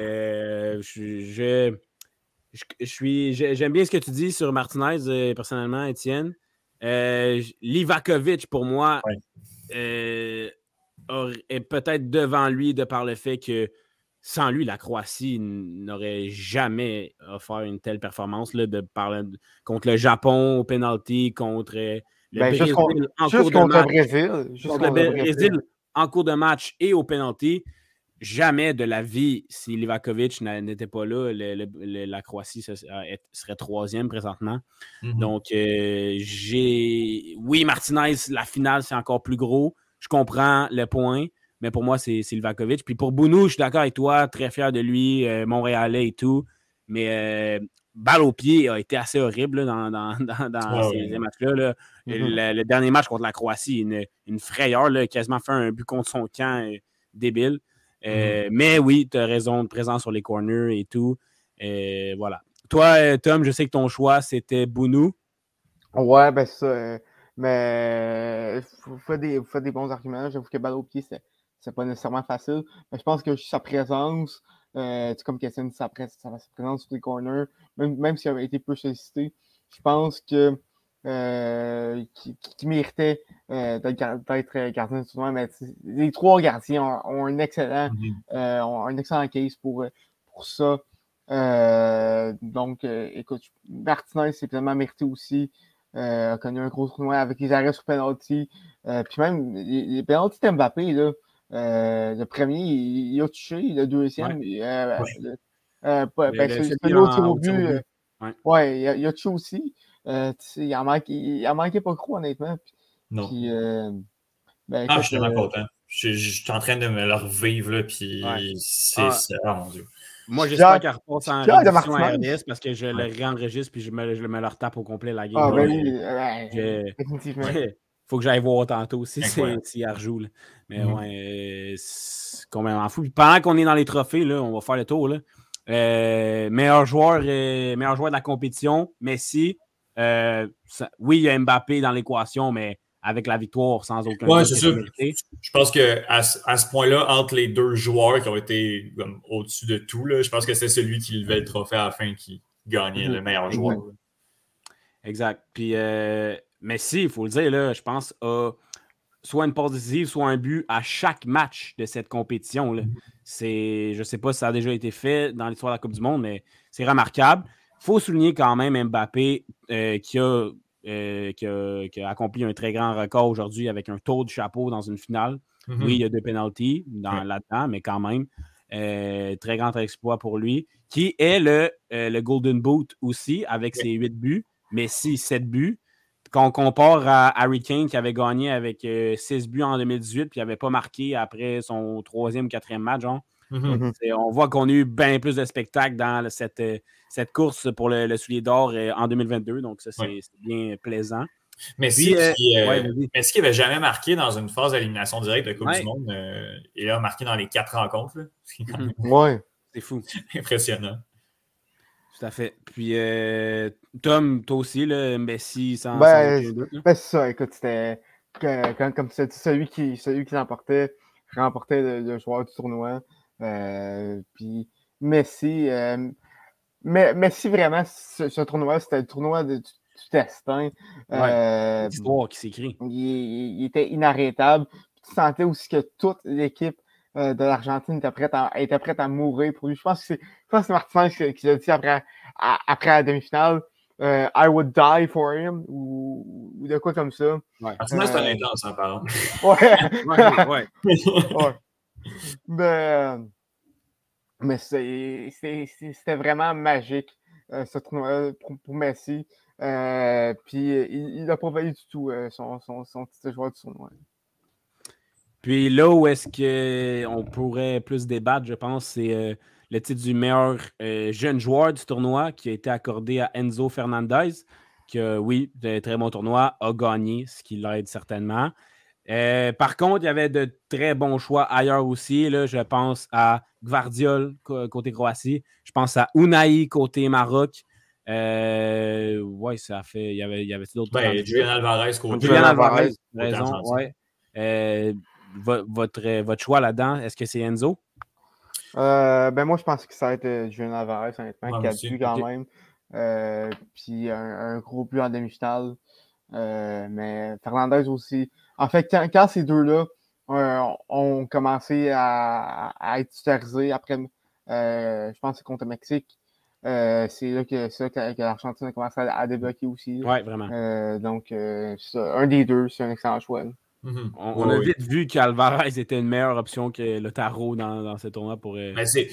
Euh, je, je, suis, j'aime bien ce que tu dis sur Martinez, personnellement, Étienne. Livakovic, pour moi, est peut-être devant lui de par le fait que sans lui, la Croatie n'aurait jamais offert une telle performance là, de parler contre le Japon au penalty, contre euh, le ben, Brésil en cours de match. Brésil, contre le Brésil en cours de match et au penalty. jamais de la vie, si Livakovic n'était pas là, la Croatie serait troisième présentement. Mm-hmm. Donc, euh, j'ai. Oui, Martinez, la finale, c'est encore plus gros. Je comprends le point, mais pour moi, c'est Livakovic. Puis pour Bounou, je suis d'accord avec toi, très fier de lui, euh, Montréalais et tout. Mais euh, balle au pied a été assez horrible dans, dans, ces, matchs-là. Mm-hmm. Le, dernier match contre la Croatie, une, une frayeur, là, quasiment fait un but contre son camp débile. Euh, mhm. Mais oui, tu as raison, de présence sur les corners et tout. Euh, voilà. Toi, Tom, je sais que ton choix, c'était Bounou. Ouais, ben ça. mais vous faites, des, des bons arguments. J'avoue que balle au pied, c'est pas nécessairement facile. Mais je pense que sa présence, comme Christian dit, sa, présence sur les corners, même, même s'il avait été peu sollicité, je pense que euh, qui, méritait euh, d'être gardien de tournoi. Mais les trois gardiens ont, un excellent euh, un excellent case pour, pour ça. donc, écoute, Martinez s'est pleinement mérité aussi. a connu un gros tournoi avec les arrêts sur penalty. puis même les, les penalties de Mbappé, là, le premier, il, a touché. Le deuxième, ouais. pas, ben, c'est au but. Ouais, il, a, il a touché aussi. Euh, il, en manque, il, en manquait pas trop, honnêtement. non. Euh, ben, ah, je suis euh, content. Je, suis en train de me le revivre, là, puis c'est. Ah. Mon Dieu. Moi, j'espère qu'elle repasse en rédition à RDS parce que je le réenregistre puis je me, je me le retape au complet la game. Ah, ben oui, définitivement. faut que j'aille voir tantôt aussi si elle rejoue. Mais mm-hmm. ouais, c'est complètement fou. Puis pendant qu'on est dans les trophées, là, on va faire le tour. Là. meilleur, joueur, meilleur joueur de la compétition, Messi, euh, oui, il y a Mbappé dans l'équation, mais avec la victoire sans aucun ouais, c'est sûr. Je pense qu'à à ce point-là, entre les deux joueurs qui ont été au-dessus de tout, là, je pense que c'est celui qui levait le trophée à la fin qui gagnait le meilleur joueur. Exact. Puis, euh, Messi, il faut le dire, là, je pense, a soit une passe décisive, soit un but à chaque match de cette compétition. Là. je ne sais pas si ça a déjà été fait dans l'histoire de la Coupe du Monde, mais c'est remarquable faut souligner quand même Mbappé euh, euh, qui, a, accompli un très grand record aujourd'hui avec un tour du chapeau dans une finale. Mm-hmm. Oui, il y a deux penalties là-dedans, mais quand même, euh, très grand exploit pour lui. Qui est le, le Golden Boot aussi avec ses huit buts, mais si sept buts. Quand on compare à Harry Kane qui avait gagné avec six buts en 2018 puis n'avait pas marqué après son troisième, quatrième match, genre. Mm-hmm. On voit qu'on a eu bien plus de spectacles dans cette, cette course pour le, soulier d'or euh, en 2022. Donc, ça, c'est bien plaisant. Mais si, euh, qui, n'avait euh, jamais marqué dans une phase d'élimination directe de Coupe du Monde, et là, marqué dans les quatre rencontres. Mhm. ouais. C'est fou. Impressionnant. Tout à fait. Puis, Tom, toi aussi, le Messi, sans, ben, ben c'est ça. Écoute, c'était comme, comme celui qui, celui qui remportait, remportait le, joueur du tournoi. puis, Messi, mais, mais si vraiment ce, tournoi, c'était le tournoi du, destin. Euh, L'histoire qui s'écrit. Il, était inarrêtable. Tu sentais aussi que toute l'équipe euh, de l'Argentine était prête, à, était prête à mourir pour lui. Je pense que c'est Martinez qui l'a dit après, après la demi-finale. Euh, I would die for him ou, ou, de quoi comme ça. Ouais. Martinez, c'est un euh, intense, en parlant. ouais. ouais, ouais. ouais. Mais, mais c'était vraiment magique, euh, ce tournoi pour, Messi. Euh, puis il n'a pas valu du tout euh, son, son, son, titre joueur du tournoi. Puis là où est-ce qu'on pourrait plus débattre, je pense, c'est le titre du meilleur jeune joueur du tournoi qui a été accordé à Enzo Fernandez, qui, oui, de très bon tournoi, a gagné, ce qui l'aide certainement. Euh, par contre, il y avait de très bons choix ailleurs aussi. Là, je pense à Gvardiol côté Croatie. Je pense à Unai côté Maroc. Euh, ouais, ça fait. Il y avait, il y avait d'autres. Ben, Julian Alvarez côté Julian Alvarez, raison. Ouais. Euh, votre, votre choix là-dedans, est-ce que c'est Enzo? ben moi, je pense que ça a été Julian Alvarez, honnêtement, qui a dû quand même. puis un, un, gros but en demi-finale. mais Fernandez aussi. En fait, quand, ces deux-là euh, ont commencé à, être titularisés après, euh, je pense que c'est contre le Mexique, euh, c'est là que, que, l'Argentine a commencé à, débloquer aussi. Oui, vraiment. donc, un des deux, c'est un excellent choix. Mhm. On, a vite vu qu'Alvarez était une meilleure option que le tarot dans, dans ce tournoi pour. Euh, ben, c'est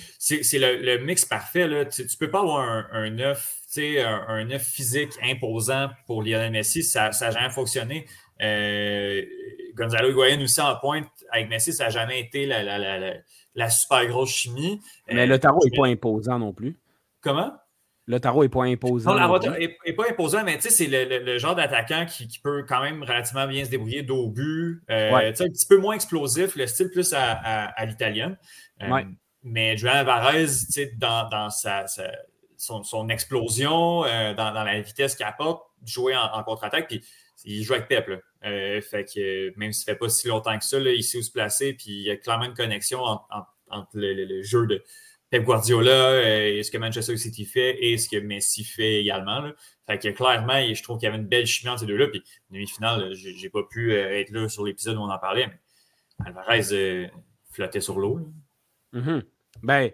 le, mix parfait. Là. Tu, ne peux pas avoir un, un œuf, un, un physique imposant pour Lionel Messi. Ça n'a jamais fonctionné. Euh, Gonzalo Higuain aussi en pointe avec Messi, ça n'a jamais été la, la, la, la, super grosse chimie. Mais le tarot n'est pas imposant non plus. Comment? Le tarot n'est pas imposant. Non, n'est pas imposant, mais c'est le, genre d'attaquant qui, peut quand même relativement bien se débrouiller d'au but. Euh, un petit peu moins explosif, le style plus à, à, l'italienne. Euh, mais Juan Alvarez, dans, dans sa, son, explosion, euh, dans, la vitesse qu'il apporte, jouer en, contre-attaque, puis il joue avec Pep. fait que même s'il ne fait pas si longtemps que ça, il sait où se placer, puis il y a clairement une connexion entre, le, jeu de Pep Guardiola euh, et ce que Manchester City fait et ce que Messi fait également. Là. Fait que clairement, je trouve qu'il y avait une belle chimie entre ces deux-là. Puis, demi-finale, j'ai pas pu euh, être là sur l'épisode où on en parlait, mais Alvarez euh, flottait sur l'eau. Mm-hmm. Ben,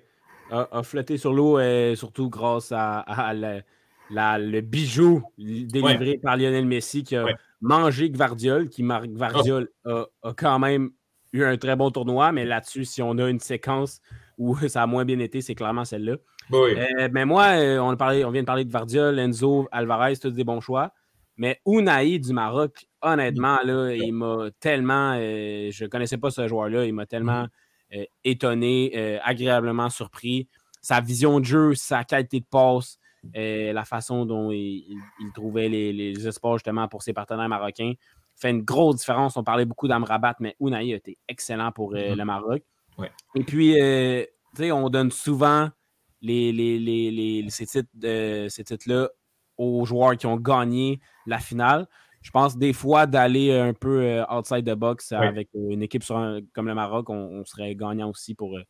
a, flotté sur l'eau surtout grâce à, le bijou délivré par Lionel Messi qui a mangé Gvardiol, qui Gvardiol a, a, quand même eu un très bon tournoi, mais là-dessus, si on a une séquence où ça a moins bien été, c'est clairement celle-là. Euh, mais moi, euh, on, on vient de parler de Vardiol, Enzo, Alvarez, tous des bons choix. Mais Unai du Maroc, honnêtement, là, il m'a tellement. Euh, je ne connaissais pas ce joueur-là. Il m'a tellement étonné, agréablement surpris. Sa vision de jeu, sa qualité de passe, la façon dont il, trouvait les, les, espoirs justement pour ses partenaires marocains fait une grosse différence. On parlait beaucoup d'Amrabat, mais Unai a été excellent pour mm-hmm. le Maroc. Et puis, euh, tu sais, on donne souvent les, les, ces titres-là aux joueurs qui ont gagné la finale. Je pense des fois d'aller un peu euh, outside the box avec une équipe comme le Maroc, on, serait gagnant aussi pour, euh,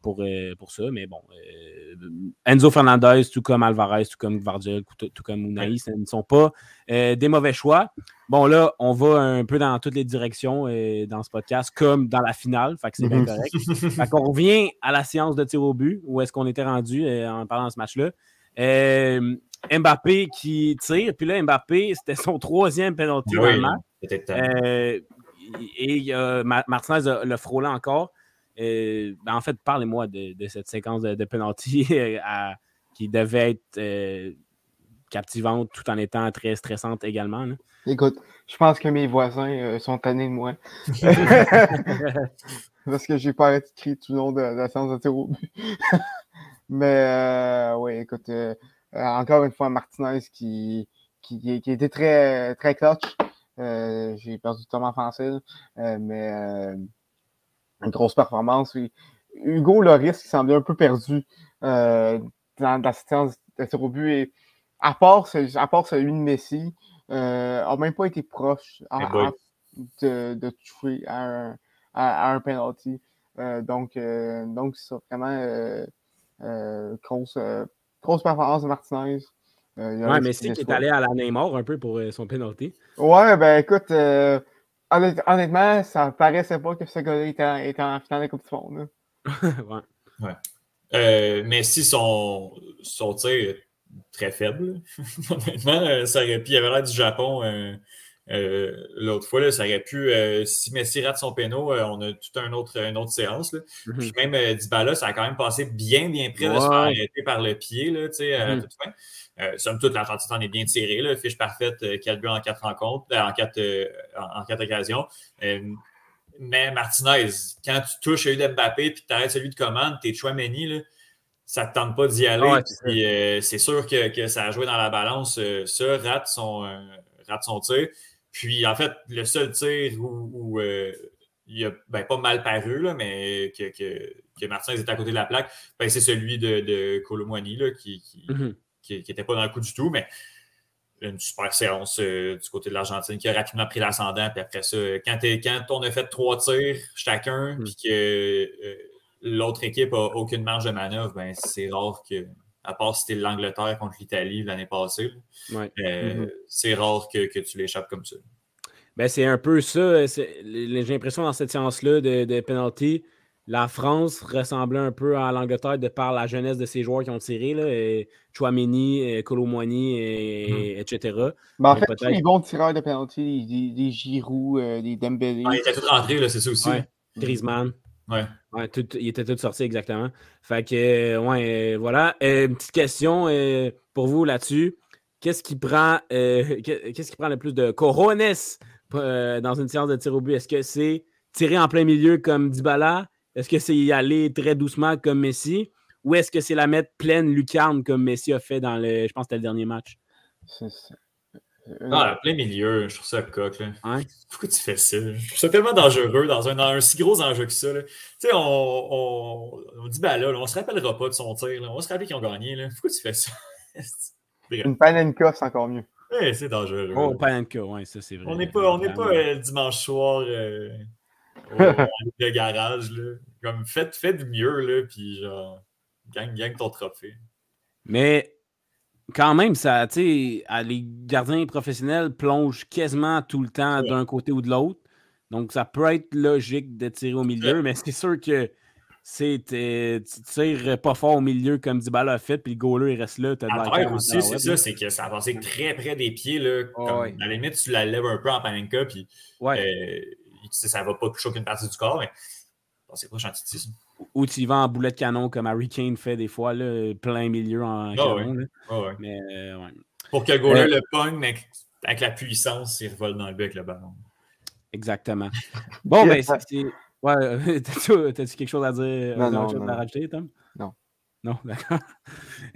pour, euh, pour ça. Mais bon, euh, Enzo Fernandez, tout comme Alvarez, tout comme Gvardiol, tout, comme Unai, ce ne sont pas euh, des mauvais choix. Bon, là, on va un peu dans toutes les directions dans ce podcast, comme dans la finale. Fait que c'est bien mhm. correct. fait qu'on revient à la séance de tir au but, où est-ce qu'on était rendu en parlant de ce match-là. Mbappé qui tire, puis là, Mbappé, c'était son troisième penalty dans le match. et Martinez le frôlé encore. Euh, ben, en fait, parlez-moi de, cette séquence de, penalty qui devait être euh, captivante tout en étant très stressante également. Écoute, je pense que mes voisins euh, sont tannés de moi. Parce que j'ai pas arrêté de crier tout le long de, la séance de tir Mais oui, écoute, encore une fois, Martinez qui, qui, qui était très, très clutch. j'ai perdu Thomas Français, mais une grosse performance. Hugo Loris qui semblait un peu perdu euh, dans, la séance de tir au but. Et à part, à part celui de Messi, euh, n'a même pas été proche de, de toucher à un, à, un penalty. Euh, donc, euh, donc c'est vraiment grosse, grosse performance de Martinez. ouais, Messi qui est allé à la Neymar un peu pour son penalty. Ouais, ben écoute, honnêtement, ça paraissait pas que ce gars-là était, en finale de la Coupe du Monde. ouais. ouais. Euh, mais si son, son tir est très faible, honnêtement, euh, ça aurait pu. Il avait l'air du Japon euh, l'autre fois, là, ça aurait pu. si Messi rate son péno, on a toute un autre, une autre séance. Là. Mm-hmm. Puis même Dybala, ça a quand même passé bien, bien près de se faire arrêter par le pied là, à mm-hmm. toute fin. Euh, somme toute, l'entente est bien tiré. Là, fiche parfaite, 4 euh, buts en 4 rencontres, euh, en 4 en, quatre occasions. mais Martinez, quand tu touches à Mbappé et que tu arrêtes celui de commande, t'es Chouameni, ça ne te tente pas d'y aller. c'est sûr que, ça a joué dans la balance. ça, rate son, rate son tir. Puis, en fait, le seul tir où, il a ben, pas mal paru, là, mais que, que, Martinez est à côté de la plaque, ben, c'est celui de, de qui, mm-hmm qui n'était pas dans le coup du tout, mais une super séance euh, du côté de l'Argentine qui a rapidement pris l'ascendant. Puis après ça, quand, quand, on a fait trois tirs chacun, mm. puis que euh, l'autre équipe n'a aucune marge de manœuvre, ben, c'est rare que, à part si c'était l'Angleterre contre l'Italie l'année passée, euh, mm-hmm. c'est rare que, tu l'échappes comme ça. Ben, c'est un peu ça. J'ai l'impression dans cette séance-là de, de penalty, la France ressemblait un peu à l'Angleterre de par la jeunesse de ses joueurs qui ont tiré, là, et Chouameni, et, etc. Ben, en fait, tous les bons tireurs de penalty, des, des Giroud, des Dembélé. Ah, il était tout rentré, c'est ça aussi. Ouais. Griezmann. Ouais. ouais tout, il était tout sorti exactement. Fait que, ouais, voilà. une petite question pour vous là-dessus. Qu'est-ce qui prend qu'est-ce qui prend le plus de corones dans une séance de tir au but? Est-ce que c'est tirer en plein milieu comme Dybala? Est-ce que c'est y aller très doucement comme Messi? Ou est-ce que c'est la mettre pleine lucarne comme Messi a fait dans le. Je pense que c'était le dernier match? Ah, plein milieu, je trouve ça coq. Là. Pourquoi tu fais ça? Je trouve ça tellement dangereux dans un, un si gros enjeu que ça. Tu sais, on, on, on, dit, ben là, on se rappellera pas de son tir. Là. On va se rappeler qu'ils ont gagné. Là. Pourquoi tu fais ça? Une panenka, c'est encore mieux. Oui, c'est dangereux. Oh, panenka, oui, ça c'est vrai. On n'est pas, on pas euh, le dimanche soir euh, au, garage. Là. Comme, faites, faites mieux, là, puis genre, gagne, gagne ton trophée. Mais quand même, ça, tu sais, les gardiens professionnels plongent quasiment tout le temps d'un côté ou de l'autre. Donc, ça peut être logique de tirer au milieu, mais c'est sûr que tu tires pas fort au milieu comme Dybala a fait, puis le goaler il reste là. As aussi, c'est ça, c'est que ça a passé très près des pieds. Là, comme, À la limite, tu la lèves un peu en panenka, puis ouais. euh, ça va pas toucher aucune partie du corps, mais c'est pas chantitisme. Ou tu y vas en boulet de canon comme Harry Kane fait des fois, là, plein milieu en oh, canon. Oh. Mais, euh, ouais. Pour que le goaler euh, le pogne, mais avec la puissance, il revole dans le but avec le ballon. Exactement. Bon, ben, c'est. Ouais, t'as-tu quelque chose à dire? Non, non, non. à rajouter, Tom? Non. Non, d'accord.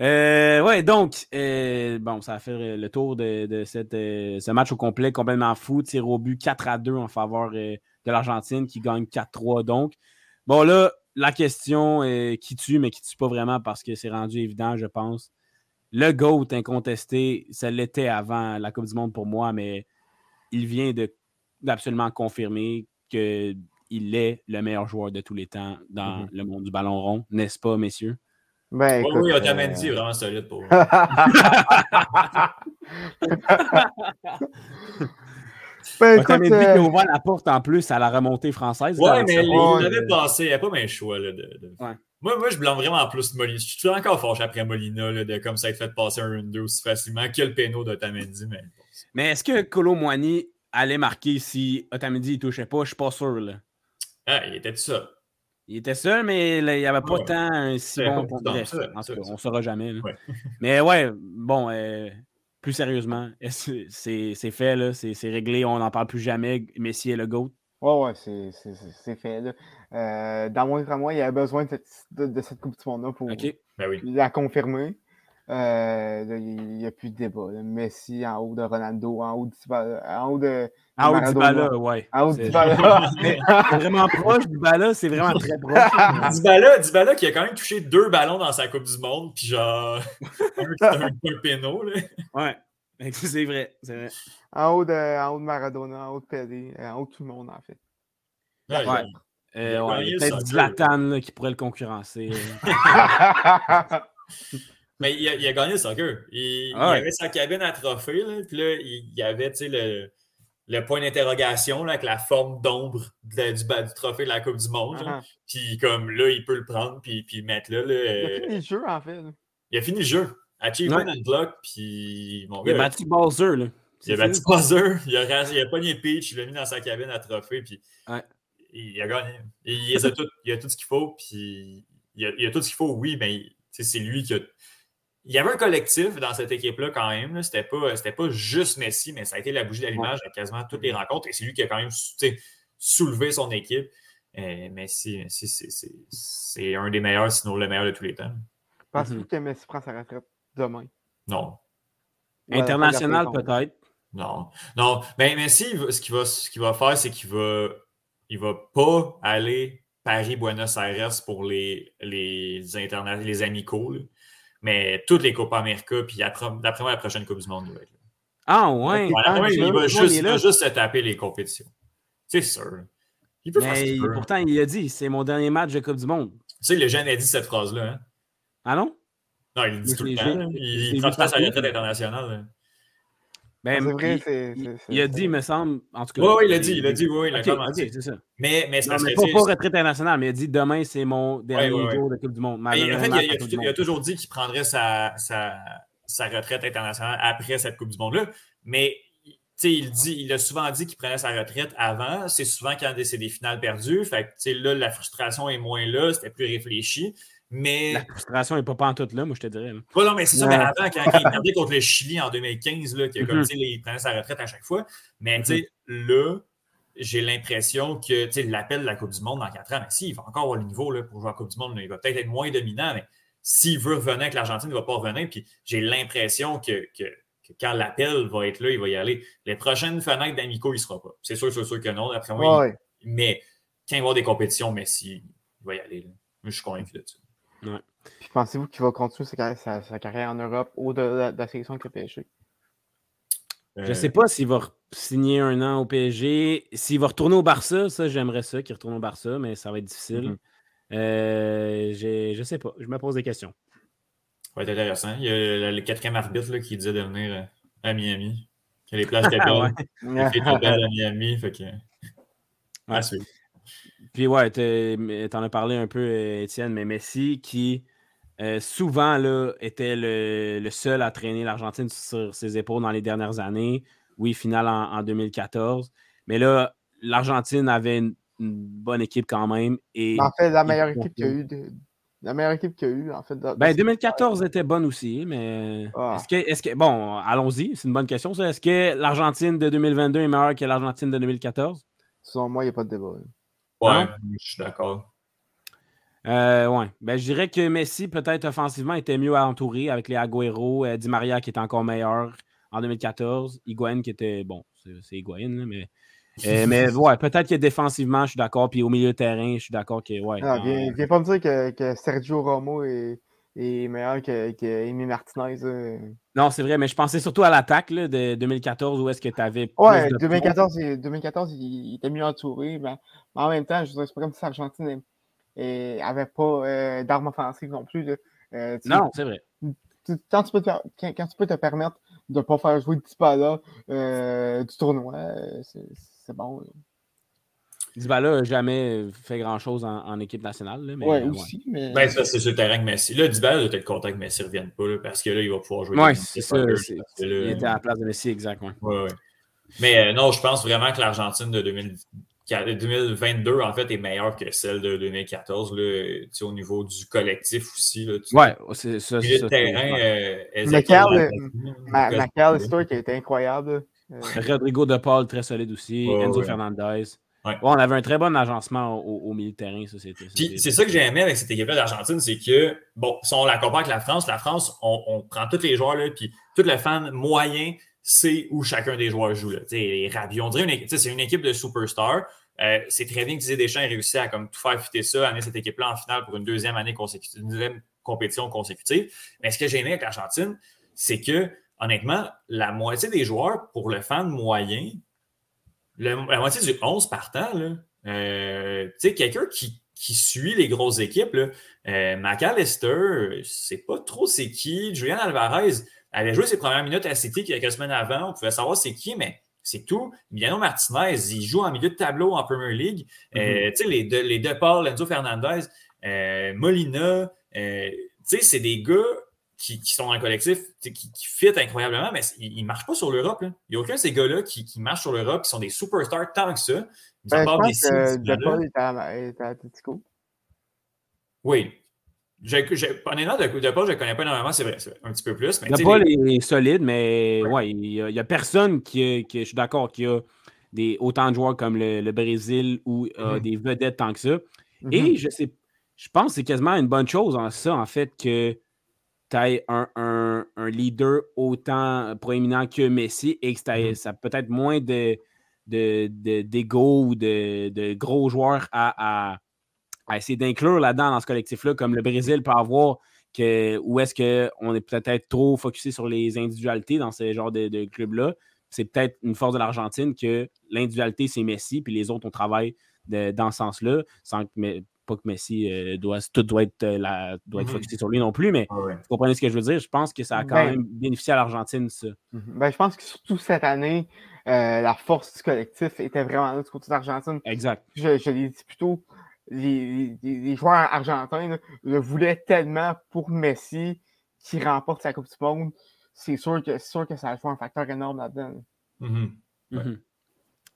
Euh, ouais, donc, euh, bon, ça a fait le tour de, de cette, euh, ce match au complet, complètement fou. Tir au but 4 à 2 en faveur de l'Argentine qui gagne 4-3. Donc, bon, là, la question qui tue, mais qui tue pas vraiment parce que c'est rendu évident, je pense. Le GOAT incontesté, ça l'était avant la Coupe du Monde pour moi, mais il vient d'absolument confirmer que il est le meilleur joueur de tous les temps dans mm -hmm. le monde du ballon rond, n'est-ce pas, messieurs? Ben, écoute, oui, Otamendi euh... est vraiment solide pour. ben, Otamendi euh... qui a ouvert la porte en plus à la remontée française. Ouais, mais il avait passé, il n'y a pas même choix. Là, de, de... Ouais. Moi, moi, je blâme vraiment plus Molina. Je suis encore fâché après Molina là, de comme ça être fait passer un 1-2 aussi facilement que le péno d'Otamendi. Mais, mais est-ce que Colo Moigny allait marquer si Otamendi ne touchait pas? Je ne suis pas sûr. Là. Ah, il était tout seul. Il était seul, mais il n'y avait pas ouais. tant un si bon ça, en cas, on ne saura jamais. Ouais. mais ouais, bon, euh, plus sérieusement, c'est fait, c'est réglé, on n'en parle plus jamais. Messi est le GOAT. Ouais, ouais, c'est fait. Là. Euh, dans mon moi, il y avait besoin de cette, de, de cette Coupe du Monde-là pour okay. ben oui. la confirmer. Euh, il n'y a plus de débat. Là. Messi en haut de Ronaldo, en haut de, en haut de en haut du Bala, ouais. En haut du Bala. c'est vraiment proche du Bala, c'est vraiment très proche. Dybala, Dybala qui a quand même touché deux ballons dans sa Coupe du Monde, puis genre un, un, un péno. Là. Ouais, c'est vrai, c'est vrai. En haut, de, en haut de Maradona, en haut de Pelé, en haut de tout le monde, en fait. Ouais. ouais. Euh, ouais Peut-être Zlatan qui pourrait le concurrencer. Mais il a, il a, gagné le soccer. Il, ah ouais. il avait sa cabine à trophée, là, puis là, il, il avait le, le point d'interrogation avec la forme d'ombre du, du, trophée de la Coupe du Monde. Uh -huh. Puis comme là, il peut le prendre puis, puis le mettre là. là il a fini le jeu, en fait. Il a fini le jeu. Achievement and block, puis... Bon, il a battu Bowser, là. Il a battu Bowser, il a, il a pogné Peach, il l'a mis dans sa cabine à trophée, puis ouais. il a gagné. Il, a tout, il a tout ce qu'il faut, puis il a, il a tout ce qu'il faut, oui, mais c'est lui qui a il y avait un collectif dans cette équipe-là quand même. C'était pas, pas juste Messi, mais ça a été la bougie d'allumage à quasiment toutes les rencontres. Et c'est lui qui a quand même soulevé son équipe. Euh, Messi, c'est un des meilleurs, sinon le meilleur de tous les temps. Pensez-vous mm -hmm. que Messi prend sa retraite demain? Non. International peut-être? Non. Non. Mais Messi, ce qu'il va, qu va faire, c'est qu'il va, il va pas aller Paris-Buenos Aires pour les, les, les amicaux. Là. Mais toutes les Copa América, puis d'après moi, la prochaine Coupe du Monde doit être là. Ah ouais? Voilà, ah, il, va juste, il va juste se taper les compétitions. C'est sûr. Il peut Mais faire pourtant, il a dit, c'est mon dernier match de Coupe du Monde. Tu sais, le jeune a dit cette phrase-là. Hein? Ah non? Non, il le dit tout le temps. Il, il prend sa retraite internationale. Ben, c'est vrai, il, c'est. il- c'est- il a dit, il me semble, en tout cas. Oui, oui, il l'a dit, il l'a dit, oui, il a ok, c'est ça. Mais, mais c'est Non, parce mais que, pas, retraite internationale, mais il a dit demain, c'est mon dernier ouais, ouais. jour de Coupe du Monde. Mais en fait, il a, a a toujours dit qu'il prendrait sa, sa, sa retraite internationale après cette Coupe du Monde-là. Mais tu sais, il, dit, il a souvent dit qu'il prenait sa retraite avant. C'est souvent quand c'est des finales perdues. Fait que, tu sais, là, la frustration est moins là. C'était plus réfléchi. Mais. La frustration n'est pas pantoute là, moi, je te dirais. là. Ouais, non, mais c'est ça, Ouais. mais avant, quand, quand il perdait contre le Chili en 2015, là, que, Mhm. sais, il prenait sa retraite à chaque fois. Mais tu sais, là, j'ai l'impression que tu sais, l'appel de la Coupe du Monde dans 4 ans, mais si, il va encore avoir le niveau là, pour jouer à la Coupe du Monde. là. il va peut-être être moins dominant, mais s'il veut revenir avec l'Argentine, il ne va pas revenir. Puis j'ai l'impression que, que, que quand l'appel va être là, il va y aller. Les prochaines fenêtres d'Amico, il ne sera pas. C'est sûr, c'est sûr que non, d'après moi. Ouais, ouais. il- Mais quand il va y avoir des compétitions, Messi, il va y aller. là. Moi, je suis convaincu de ça. Puis pensez-vous qu'il va continuer sa, carrière- sa- sa carrière en Europe au-delà de la sélection avec le PSG? Je Euh, sais pas s'il va signer un an au PSG. S'il va retourner au Barça, ça, j'aimerais ça qu'il retourne au Barça, mais ça va être difficile. Mhm. Euh, je sais pas. Je me pose des questions. Ça va être intéressant. Il y a le, le quatrième arbitre là, qui disait de venir euh, à Miami. Que les places étaient belles. Ouais. À Miami. Fait que. Ouais. Puis ouais, t'en as parlé un peu, euh, Étienne, mais Messi qui euh, souvent là, était le, le seul à traîner l'Argentine sur ses épaules dans les dernières années. Oui, finale en, en 2014. Mais là, l'Argentine avait une, une bonne équipe quand même. Et, En fait, la il meilleure équipe qu'il y a eu. de- La meilleure équipe qu'il y a eu, en fait. de- ben, de- 2014 était bonne aussi, mais Ah. est-ce que, est-ce que bon, allons-y, c'est une bonne question. ça. Est-ce que l'Argentine de 2022 est meilleure que l'Argentine de 2014? Selon moi, il n'y a pas de débat. Ouais, je suis d'accord. Euh, ouais. Ben, je dirais que Messi, peut-être offensivement, était mieux entouré avec les Agüero, euh, Di Maria qui était encore meilleur en 2014, Higuain qui était bon, c'est Higuain, là, mais, euh, mais ouais, peut-être que défensivement, je suis d'accord, puis au milieu de terrain, je suis d'accord que ouais. Ah, en- viens, viens pas me dire que, que Sergio Romo est, est meilleur que, que Amy Martinez. euh. Non, c'est vrai, mais je pensais surtout à l'attaque là, de 2014 où est-ce que tu avais. Ouais, 2014, il, 2014 il, il était mieux entouré, mais, mais en même temps, je veux dire, c'est pas comme si l'Argentine n'avait pas euh, d'armes offensives non plus. là. Euh, tu- Non, c'est vrai. tu- quand, tu peux te, quand, quand tu peux te permettre de ne pas faire jouer Dybala euh, du tournoi, euh, c'est c'est bon. là. Dybala n'a jamais fait grand-chose en, en équipe nationale. là, mais, ouais, euh, aussi, mais. Ben, c'est sur le terrain que Messi. Là, Dybala doit être content que Messi ne revienne pas, là, parce que là, il va pouvoir jouer. Des c'est ça. là, Il était à la place de Messi, exact. ouais. ouais. Mais euh, non, je pense vraiment que l'Argentine de 2000 2022, en fait, est meilleure que celle de 2014, là, au niveau du collectif aussi. Là, tu- Ouais, c'est ça. Le c'est ça, c'est- terrain, euh, Macal, Ma- qui a été incroyable. euh, Rodrigo De Paul, très solide aussi. Ouais, Enzo ouais. Fernandez. Ouais. On avait un très bon agencement au, au milieu de terrain. Ça, c'était, c'est ça que j'ai aimé avec cette équipe-là d'Argentine, c'est que, bon, si on la compare avec la France, la France, on, on prend tous les joueurs, là, puis tout le fan moyen sait où chacun des joueurs joue. Là. Tu sais, Les Rabiot, on dirait c'est une équipe de superstars. Euh, c'est très bien que Didier Deschamps ait réussi à comme, tout faire fitter ça, amener cette équipe-là en finale pour une deuxième année consécutive, une deuxième compétition consécutive. Mais ce que j'ai aimé avec l'Argentine, c'est que, honnêtement, la moitié des joueurs, pour le fan moyen, le- la moitié du 11 partant, là, euh, tu sais, quelqu'un qui, qui suit les grosses équipes, là, euh, McAllister, c'est pas trop c'est qui. Julian Alvarez avait joué ses premières minutes à City quelques semaines avant. On pouvait savoir c'est qui, mais c'est tout. Emiliano Martinez, il joue en milieu de tableau en Premier League. Euh, tu sais, les deux, les deux Paul, Enzo Fernandez, euh, Molina, euh, tu sais, c'est des gars qui, qui sont dans le collectif, qui, qui fit incroyablement, mais ils ne marchent pas sur l'Europe. Il n'y a aucun de ces gars-là qui, qui marchent sur l'Europe, qui sont des superstars tant que ça. Ben, je pense que De. Paul est à, est à Atletico. Oui. J'ai- j'ai- honnêtement, de, de Paul, je ne connais pas énormément, c'est vrai, un petit peu plus. Mais De Paul les- est solide, mais ouais, il n'y a, il y a personne qui, a- qui- je suis d'accord, qui a des, autant de joueurs comme le, le Brésil ou euh, Mhm. des vedettes tant que ça. Mhm. Et je sais, je pense que c'est quasiment une bonne chose en ça, en fait, que tu aies un, un- un leader autant proéminent que Messi et que Mhm. ça a peut-être moins de, de, de- d'ego ou de, de gros joueurs à, à- à essayer d'inclure là-dedans dans ce collectif-là, comme le Brésil peut avoir, que, où est-ce qu'on est peut-être trop focusé sur les individualités dans ce genre de, de club-là. C'est peut-être une force de l'Argentine que l'individualité, c'est Messi, puis les autres, on travaille de- dans ce sens-là. sans que- pas que Messi euh, doit, tout doit être, la, doit être Mhm. focusé sur lui non plus, mais ouais. vous comprenez ce que je veux dire? Je pense que ça a quand Ben- même bénéficié à l'Argentine, ça. Mhm. Ben, je pense que surtout cette année, euh, la force du collectif était vraiment là du côté de l'Argentine. Exact. Je, je l'ai dit plus tôt, les, les- les joueurs argentins là, le voulaient tellement pour Messi qui remporte la Coupe du Monde. C'est sûr que, c'est sûr que ça a joué un facteur énorme là-dedans. là. Ouais. Mhm.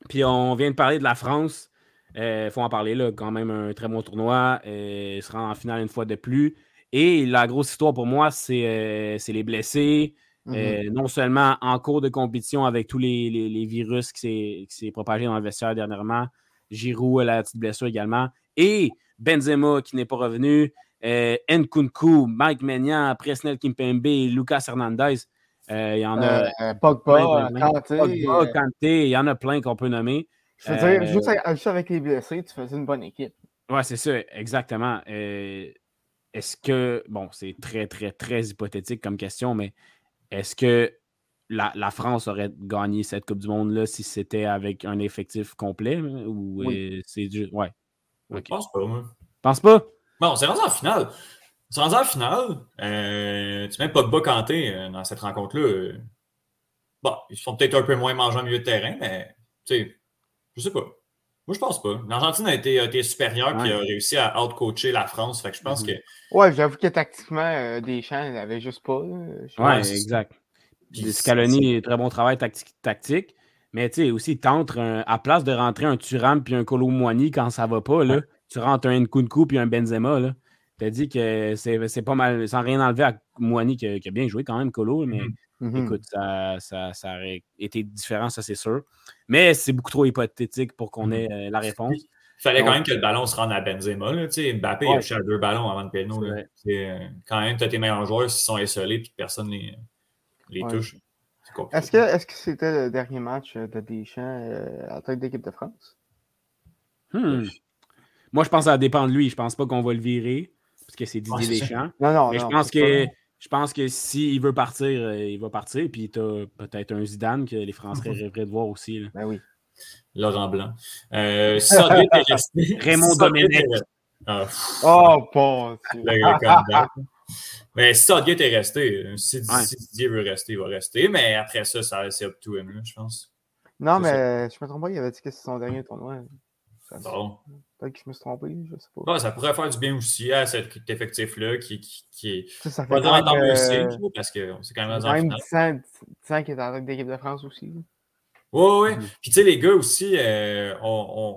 Puis on vient de parler de la France. Il faut en parler, là. Quand même un très bon tournoi. Euh, il sera en finale une fois de plus. Et la grosse histoire pour moi, c'est euh, les blessés. Mhm. Euh, non seulement en cours de compétition avec tous les, les- les virus qui s'est- propagé dans le vestiaire dernièrement. Giroud a la petite blessure également. Et Benzema qui n'est pas revenu. Euh, Nkunku, Mike Maignan, Presnel Kimpembe, Lucas Hernandez. Euh, Il y en a Euh, Pogba, euh, Kanté, il y en a plein qu'on peut nommer. Je veux dire, euh, juste, avec, juste avec les blessés, tu faisais une bonne équipe. Ouais, c'est ça, exactement. Euh, est-ce que, bon, c'est très, très, très hypothétique comme question, mais est-ce que la, la France aurait gagné cette Coupe du Monde-là si c'était avec un effectif complet? hein, Ou Oui. euh, c'est juste. Ouais. Je pense pas, moi. Pense pas? Bon, on s'est rendu en finale. On s'est rendu en finale. Euh, tu mets Pogba Kanté euh, dans cette rencontre-là. euh, bon, ils se font peut-être un peu moins manger en milieu de terrain, mais tu sais, je sais pas. Moi, je pense pas. L'Argentine a été, a été supérieure et Ouais. a réussi à out-coacher la France. Fait que je pense Mhm. que. Ouais, j'avoue que tactiquement, euh, Deschamps, il avait juste pas. là. Je- Ouais, exact. Puis Scaloni, très bon travail tactique. tactique mais tu sais, aussi, t'entres à place de rentrer un Turam puis un Colo Moigny quand ça va pas, là, Ouais. tu rentres un Nkunku puis un Benzema. Là. T'as dit que c'est pas mal, sans rien enlever à Moigny qui, a- qui a bien joué quand même, Colo, mais Mhm. Mhm. écoute, ça, ça, ça aurait été différent, ça c'est sûr. Mais c'est beaucoup trop hypothétique pour qu'on Mhm. ait euh, la réponse. Il fallait quand Donc- même que le ballon se rende à Benzema. Là. Tu sais, Mbappé, il a touché à deux ballons avant le péno. Euh, Quand même, tu as tes meilleurs joueurs s'ils sont isolés et personne les, les Ouais. touche. Est-ce que c'était le dernier match euh, de Deschamps euh, en tête d'équipe de France? Hmm. Moi, je pense que ça dépend de lui. Je pense pas qu'on va le virer, parce que c'est Didier. Deschamps. Non, non, Mais je non, pense c'est que pas- je pense que s'il veut partir, euh, il va partir. Puis tu as peut-être un Zidane que les Français Mhm. rêveraient de voir aussi. là. Ben oui. Laurent Blanc. Euh, si Southgate est resté. Raymond Domenech. Ah, pff, Oh, bon. Mais si est resté, si, Ouais. si Didier veut rester, il va rester. Mais après ça, ça c'est up to him, je pense. Non, mais je me trompe pas, il avait dit que c'est son dernier tournoi. Ça- Bon. Peut-être que je me suis trompé, je sais pas. Bon, ça pourrait faire du bien aussi à cet effectif-là qui, qui, qui est. Ça, ça Pas fait mieux euh, cycle, parce qu'on s'est quand même en même finale. 10 ans, 10 ans qu'il est en tête d'équipe de France aussi. Oui, oui. Mhm. Puis, tu sais, les gars aussi, euh, on,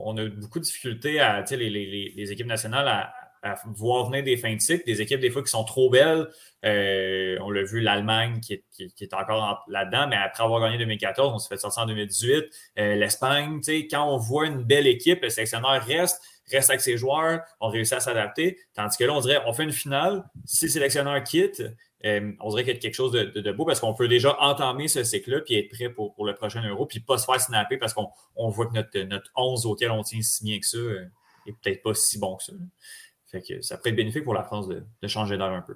on- on a beaucoup de difficultés à, tu sais, les, les- les- les équipes nationales à, à voir venir des fins de cycle, des équipes des fois qui sont trop belles. Euh, on l'a vu, l'Allemagne qui est, qui- est encore en- là-dedans, mais après avoir gagné 2014, on s'est fait sortir en 2018. Euh, L'Espagne, quand on voit une belle équipe, le sélectionneur reste, reste avec ses joueurs, on réussit à s'adapter. Tandis que là, on dirait, on fait une finale, si le sélectionneur quitte, euh, on dirait qu'il y a quelque chose de, de- beau parce qu'on peut déjà entamer ce cycle-là puis être prêt pour, pour le prochain Euro, puis pas se faire snapper parce qu'on on voit que notre, notre 11 auquel on tient si bien que ça euh, est peut-être pas si bon que ça. Fait que ça pourrait être bénéfique pour la France de, de changer d'air un peu.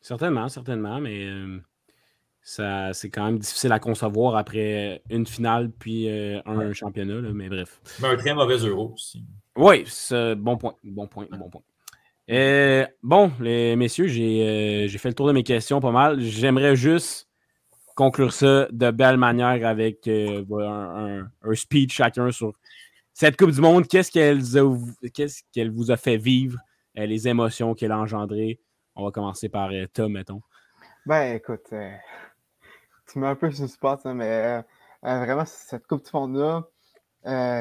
Certainement, certainement, mais euh, ça, c'est quand même difficile à concevoir après une finale puis euh, un championnat, là, mais bref. Mais un très mauvais Euro aussi. Oui, c'est- bon point, bon point, bon point. Euh, bon, les messieurs, j'ai j'ai fait le tour de mes questions pas mal. J'aimerais juste conclure ça de belle manière avec un, un- un speech chacun sur cette Coupe du Monde. Qu'est-ce qu'elle a- qu'est-ce qu'elle vous a fait vivre, euh, les émotions qu'elle a engendrées? On va commencer par euh, Tom, mettons. Ben, écoute, euh, tu mets un peu sur le spot, hein, mais euh, euh, vraiment, cette Coupe du Monde-là,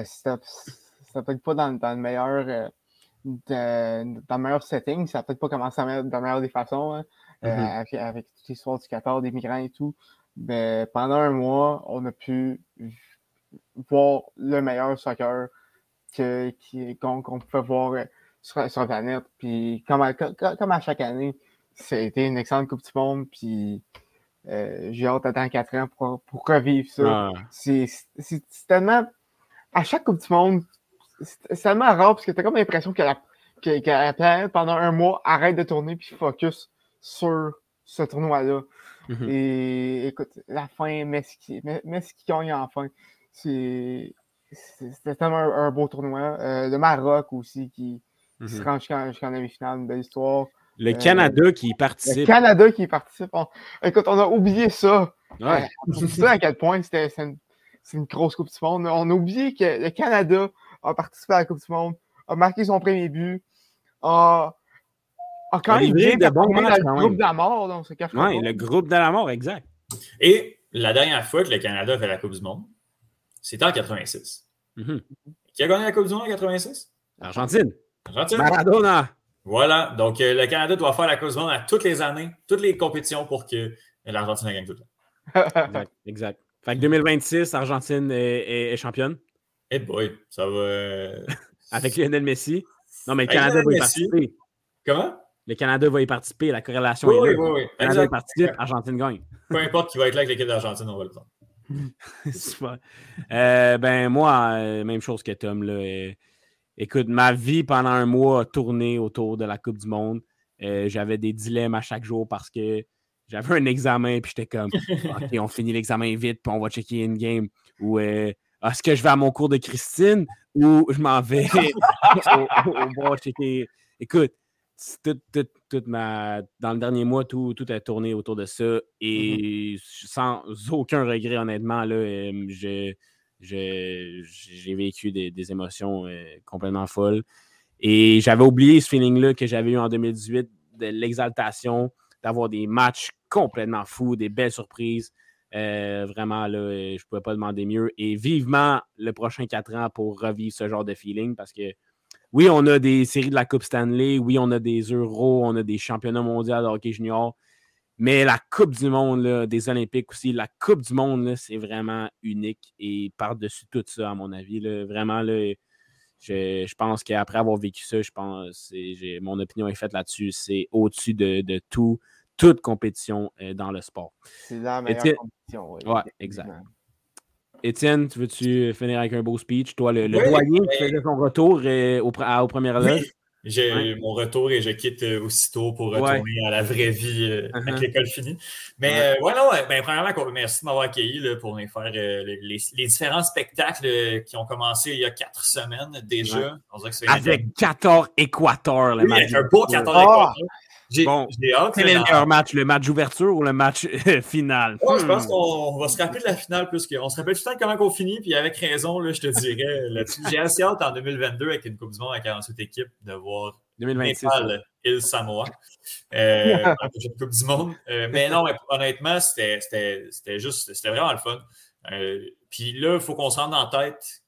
c'était peut-être pas dans, dans le meilleur. de- dans le meilleur setting, ça n'a peut-être pas commencé de la meilleure des façons, hein, Mhm. avec, avec toute l'histoire du Qatar, des migrants et tout. Mais pendant un mois, on a pu voir le meilleur soccer qu'on pouvait voir euh, sur, sur la planète. Puis comme à, co- co- comme à chaque année, été une excellente Coupe du Monde. Puis euh, j'ai hâte d'attendre 4 ans pour, pour revivre ça. Ah, C'est tellement. À chaque Coupe du Monde, c'est tellement rare parce que t'as comme l'impression que la, que, que la planète, pendant un mois, arrête de tourner puis focus sur ce tournoi-là. mhm. Et écoute, la fin, Messi qui gagne enfin. C'est. C'était tellement un, un beau tournoi. Euh, le Maroc aussi qui, qui se rend jusqu'en demi-finale, une belle histoire. Le Canada qui participe. Le Canada qui participe. Écoute, on a oublié ça. Ouais. sais à quel point c'était une, une, grosse Coupe du Monde. On a oublié que le Canada a participé à la Coupe du Monde, a marqué son premier but, a, a quand même bien de le groupe de la mort. Donc, oui, le groupe de la mort, exact. Et la dernière fois que le Canada a fait la Coupe du Monde, c'était en 86. Mm-hmm. Qui a gagné la Coupe du Monde en 86? Argentine. Argentine. Maradona. Voilà. Donc, euh, le Canada doit faire la Coupe du Monde à toutes les années, toutes les compétitions pour que l'Argentine gagne tout le temps. exact. exact. Fait que 2026, Argentine est, championne. Eh boy, ça va. Euh, Avec Lionel Messi. Non, mais le Canada va y participer. Comment? Le Canada va y participer, la corrélation est là. Oui, oui, oui. Le Canada y participe, Argentine gagne. Peu importe qui va être là avec l'équipe d'Argentine, on va le prendre. Super. Euh, ben, moi, euh, même chose que Tom. Là, euh, écoute, ma vie pendant un mois a tourné autour de la Coupe du Monde. J'avais des dilemmes à chaque jour parce que j'avais un examen, puis j'étais comme, OK, on finit l'examen vite, puis on va checker une game. Ou est-ce que je vais à mon cours de Christine? Ou je m'en vais au, au, checker. Écoute, toute, ma, dans le dernier mois, tout, tout a tourné autour de ça. Et sans aucun regret, honnêtement, là, j'ai vécu des, émotions complètement folles. Et j'avais oublié ce feeling-là que j'avais eu en 2018, de l'exaltation, d'avoir des matchs complètement fous, des belles surprises. vraiment, là, je ne pouvais pas demander mieux. Et vivement le prochain quatre ans pour revivre ce genre de feeling parce que oui, on a des séries de la Coupe Stanley, oui, on a des euros, on a des championnats mondiaux de hockey junior, mais la Coupe du Monde, des Olympiques aussi, la Coupe du Monde, c'est vraiment unique et par-dessus tout ça, à mon avis. vraiment, là, je, pense qu'après avoir vécu ça, je pense, mon opinion est faite là-dessus, c'est au-dessus de, tout, toute compétition euh, dans le sport. C'est la meilleure compétition, oui. Ouais, exact. Étienne, tu veux-tu finir avec un beau speech? Toi, le, doyen qui faisait son retour euh, au, à, aux premières J'ai mon retour et je quitte euh, aussitôt pour retourner à la vraie vie euh, avec uh-huh. l'école finie. Mais ouais, non, ben, premièrement, merci de m'avoir accueilli pour faire les, différents spectacles qui ont commencé il y a quatre semaines déjà. avec 14 Équateurs, le oui, Avec un beau 14 Équateurs. Bon, quel est le meilleur match, le match d'ouverture ou le match euh, final? Je pense hmm. qu'on va se rappeler de la finale plus qu'on se rappelle tout le temps comment on finit, puis avec raison, là, je te dirais. J'ai assez hâte en 2022 avec une Coupe du Monde à 48 équipes de voir 2026, Népal, île Samoa. Euh, la Coupe du Monde. Euh, mais non, honnêtement, c'était juste, c'était vraiment le fun. Euh, puis là, il faut qu'on se rende en tête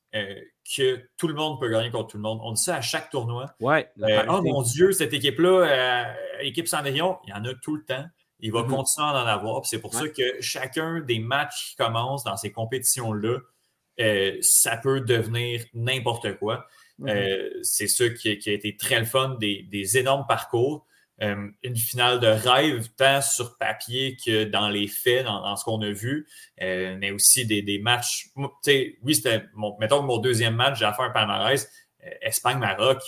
que tout le monde peut gagner contre tout le monde. On dit ça à chaque tournoi. Ouais, euh, oh mon Dieu, cette équipe-là, euh, équipe Cendrillon, il y en a tout le temps. Il va mm-hmm. continuer à en avoir. C'est pour ça que chacun des matchs qui commencent dans ces compétitions-là, euh, ça peut devenir n'importe quoi. Mm-hmm. c'est ça qui, a été très le fun, des énormes parcours. Euh, une finale de rêve, tant sur papier que dans les faits, dans, ce qu'on a vu, euh, mais aussi des, des matchs. Oui, c'était, mettons que mon deuxième match, j'ai fait un palmarès, euh, Espagne-Maroc.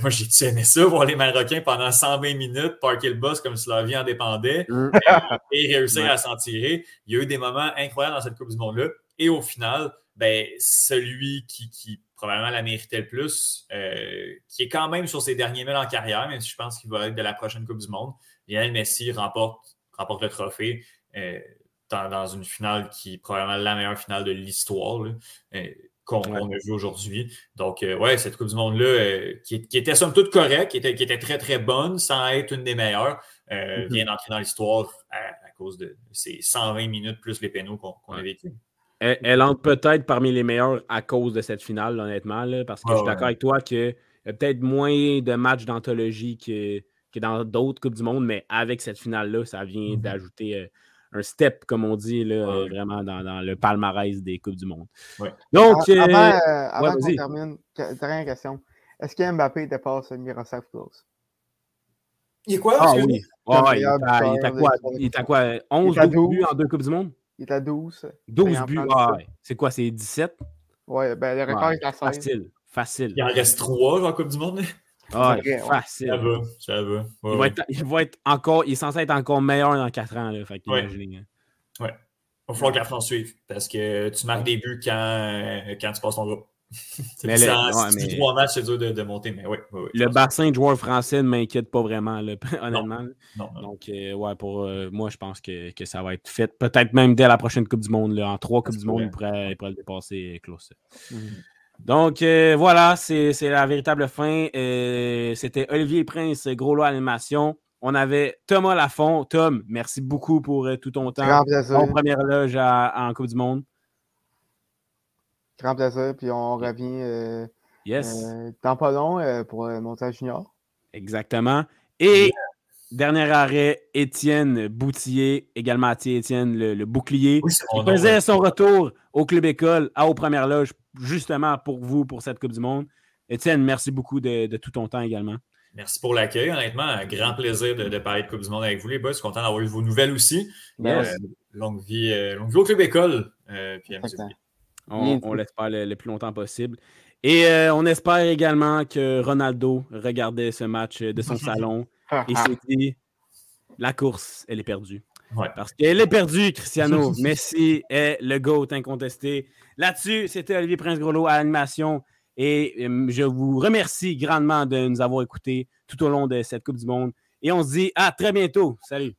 moi, j'ai aimé ça, voir les Marocains pendant 120 minutes, parker le bus comme si leur vie en dépendait mm. et réussir à s'en tirer. Il y a eu des moments incroyables dans cette Coupe du Monde-là. Et au final, ben, celui qui, qui probablement la méritait le plus, euh, qui est quand même sur ses derniers mètres en carrière, même si je pense qu'il va être de la prochaine Coupe du Monde. Lionel Messi remporte, remporte le trophée euh, dans, une finale qui est probablement la meilleure finale de l'histoire euh, qu'on a vu aujourd'hui. Donc, ouais, cette Coupe du Monde-là, qui, était somme toute correcte, qui était, qui était très, très bonne, sans être une des meilleures, mm-hmm. vient d'entrer dans l'histoire à, cause de ces 120 minutes plus les pénaux qu'on a vécu. Elle, entre peut-être parmi les meilleurs à cause de cette finale, honnêtement, parce que je suis d'accord avec toi qu'il y a peut-être moins de matchs d'anthologie que, que, dans d'autres Coupes du Monde, mais avec cette finale-là, ça vient mm-hmm. d'ajouter euh, un step, comme on dit, là, euh, vraiment dans, le palmarès des Coupes du Monde. Donc, ah, avant, euh, qu'on termine, dernière question. Est-ce que Mbappé dépasse Miroslav Klose? Il est quoi? Ah oui. il, est quoi? Il est à quoi? 11 buts en deux Coupes du Monde? Il est à 12. 12 buts. Ah, c'est quoi, c'est 17? Ouais, ben le record est à 16. Facile, facile. Il en reste 3 en Coupe du Monde. Ah, facile. Ça va, ça va. il, va être, il, va être, encore, il est censé être encore meilleur dans 4 ans. Là, fait ouais. Hein. ouais. Il va falloir que la France suive parce que tu marques des buts quand, quand tu passes ton groupe. Mais le, trois matchs, c'est dur de, monter, mais oui. le bassin de joueurs français ne m'inquiète pas vraiment, honnêtement. Donc, euh, ouais, pour euh, moi, je pense que, ça va être fait. Peut-être même dès la prochaine Coupe du Monde. en trois Coupes du Monde, il pourrait, le dépasser, Klaus. Mhm. Donc, voilà, c'est la véritable fin. C'était Olivier Prince, Gros Lot Animation. On avait Thomas Lafont. Tom, merci beaucoup pour tout ton temps. Grand plaisir. Bon première loge en Coupe du Monde. Grand plaisir. Puis on revient euh, yes. Euh, temps pas long euh, pour le montage junior. Exactement. Et dernier arrêt, Étienne Boutillier, également Étienne, le, bouclier. il faisait son retour au Club École, à aux premières loges, justement pour vous, pour cette Coupe du Monde. Étienne, merci beaucoup de, tout ton temps également. Merci pour l'accueil. Honnêtement, un grand plaisir de, parler de Coupe du Monde avec vous, les boys. Je suis content d'avoir eu vos nouvelles aussi. longue, vie, longue vie au Club École. puis on, l'espère le, plus longtemps possible. Et euh, on espère également que Ronaldo regardait ce match de son salon et s'est dit la course, elle est perdue. Parce qu'elle est perdue, Cristiano. Messi est le GOAT incontesté. Là-dessus, c'était Olivier Prince-Groslo à l'animation. Et euh, je vous remercie grandement de nous avoir écoutés tout au long de cette Coupe du Monde. Et on se dit à très bientôt. Salut.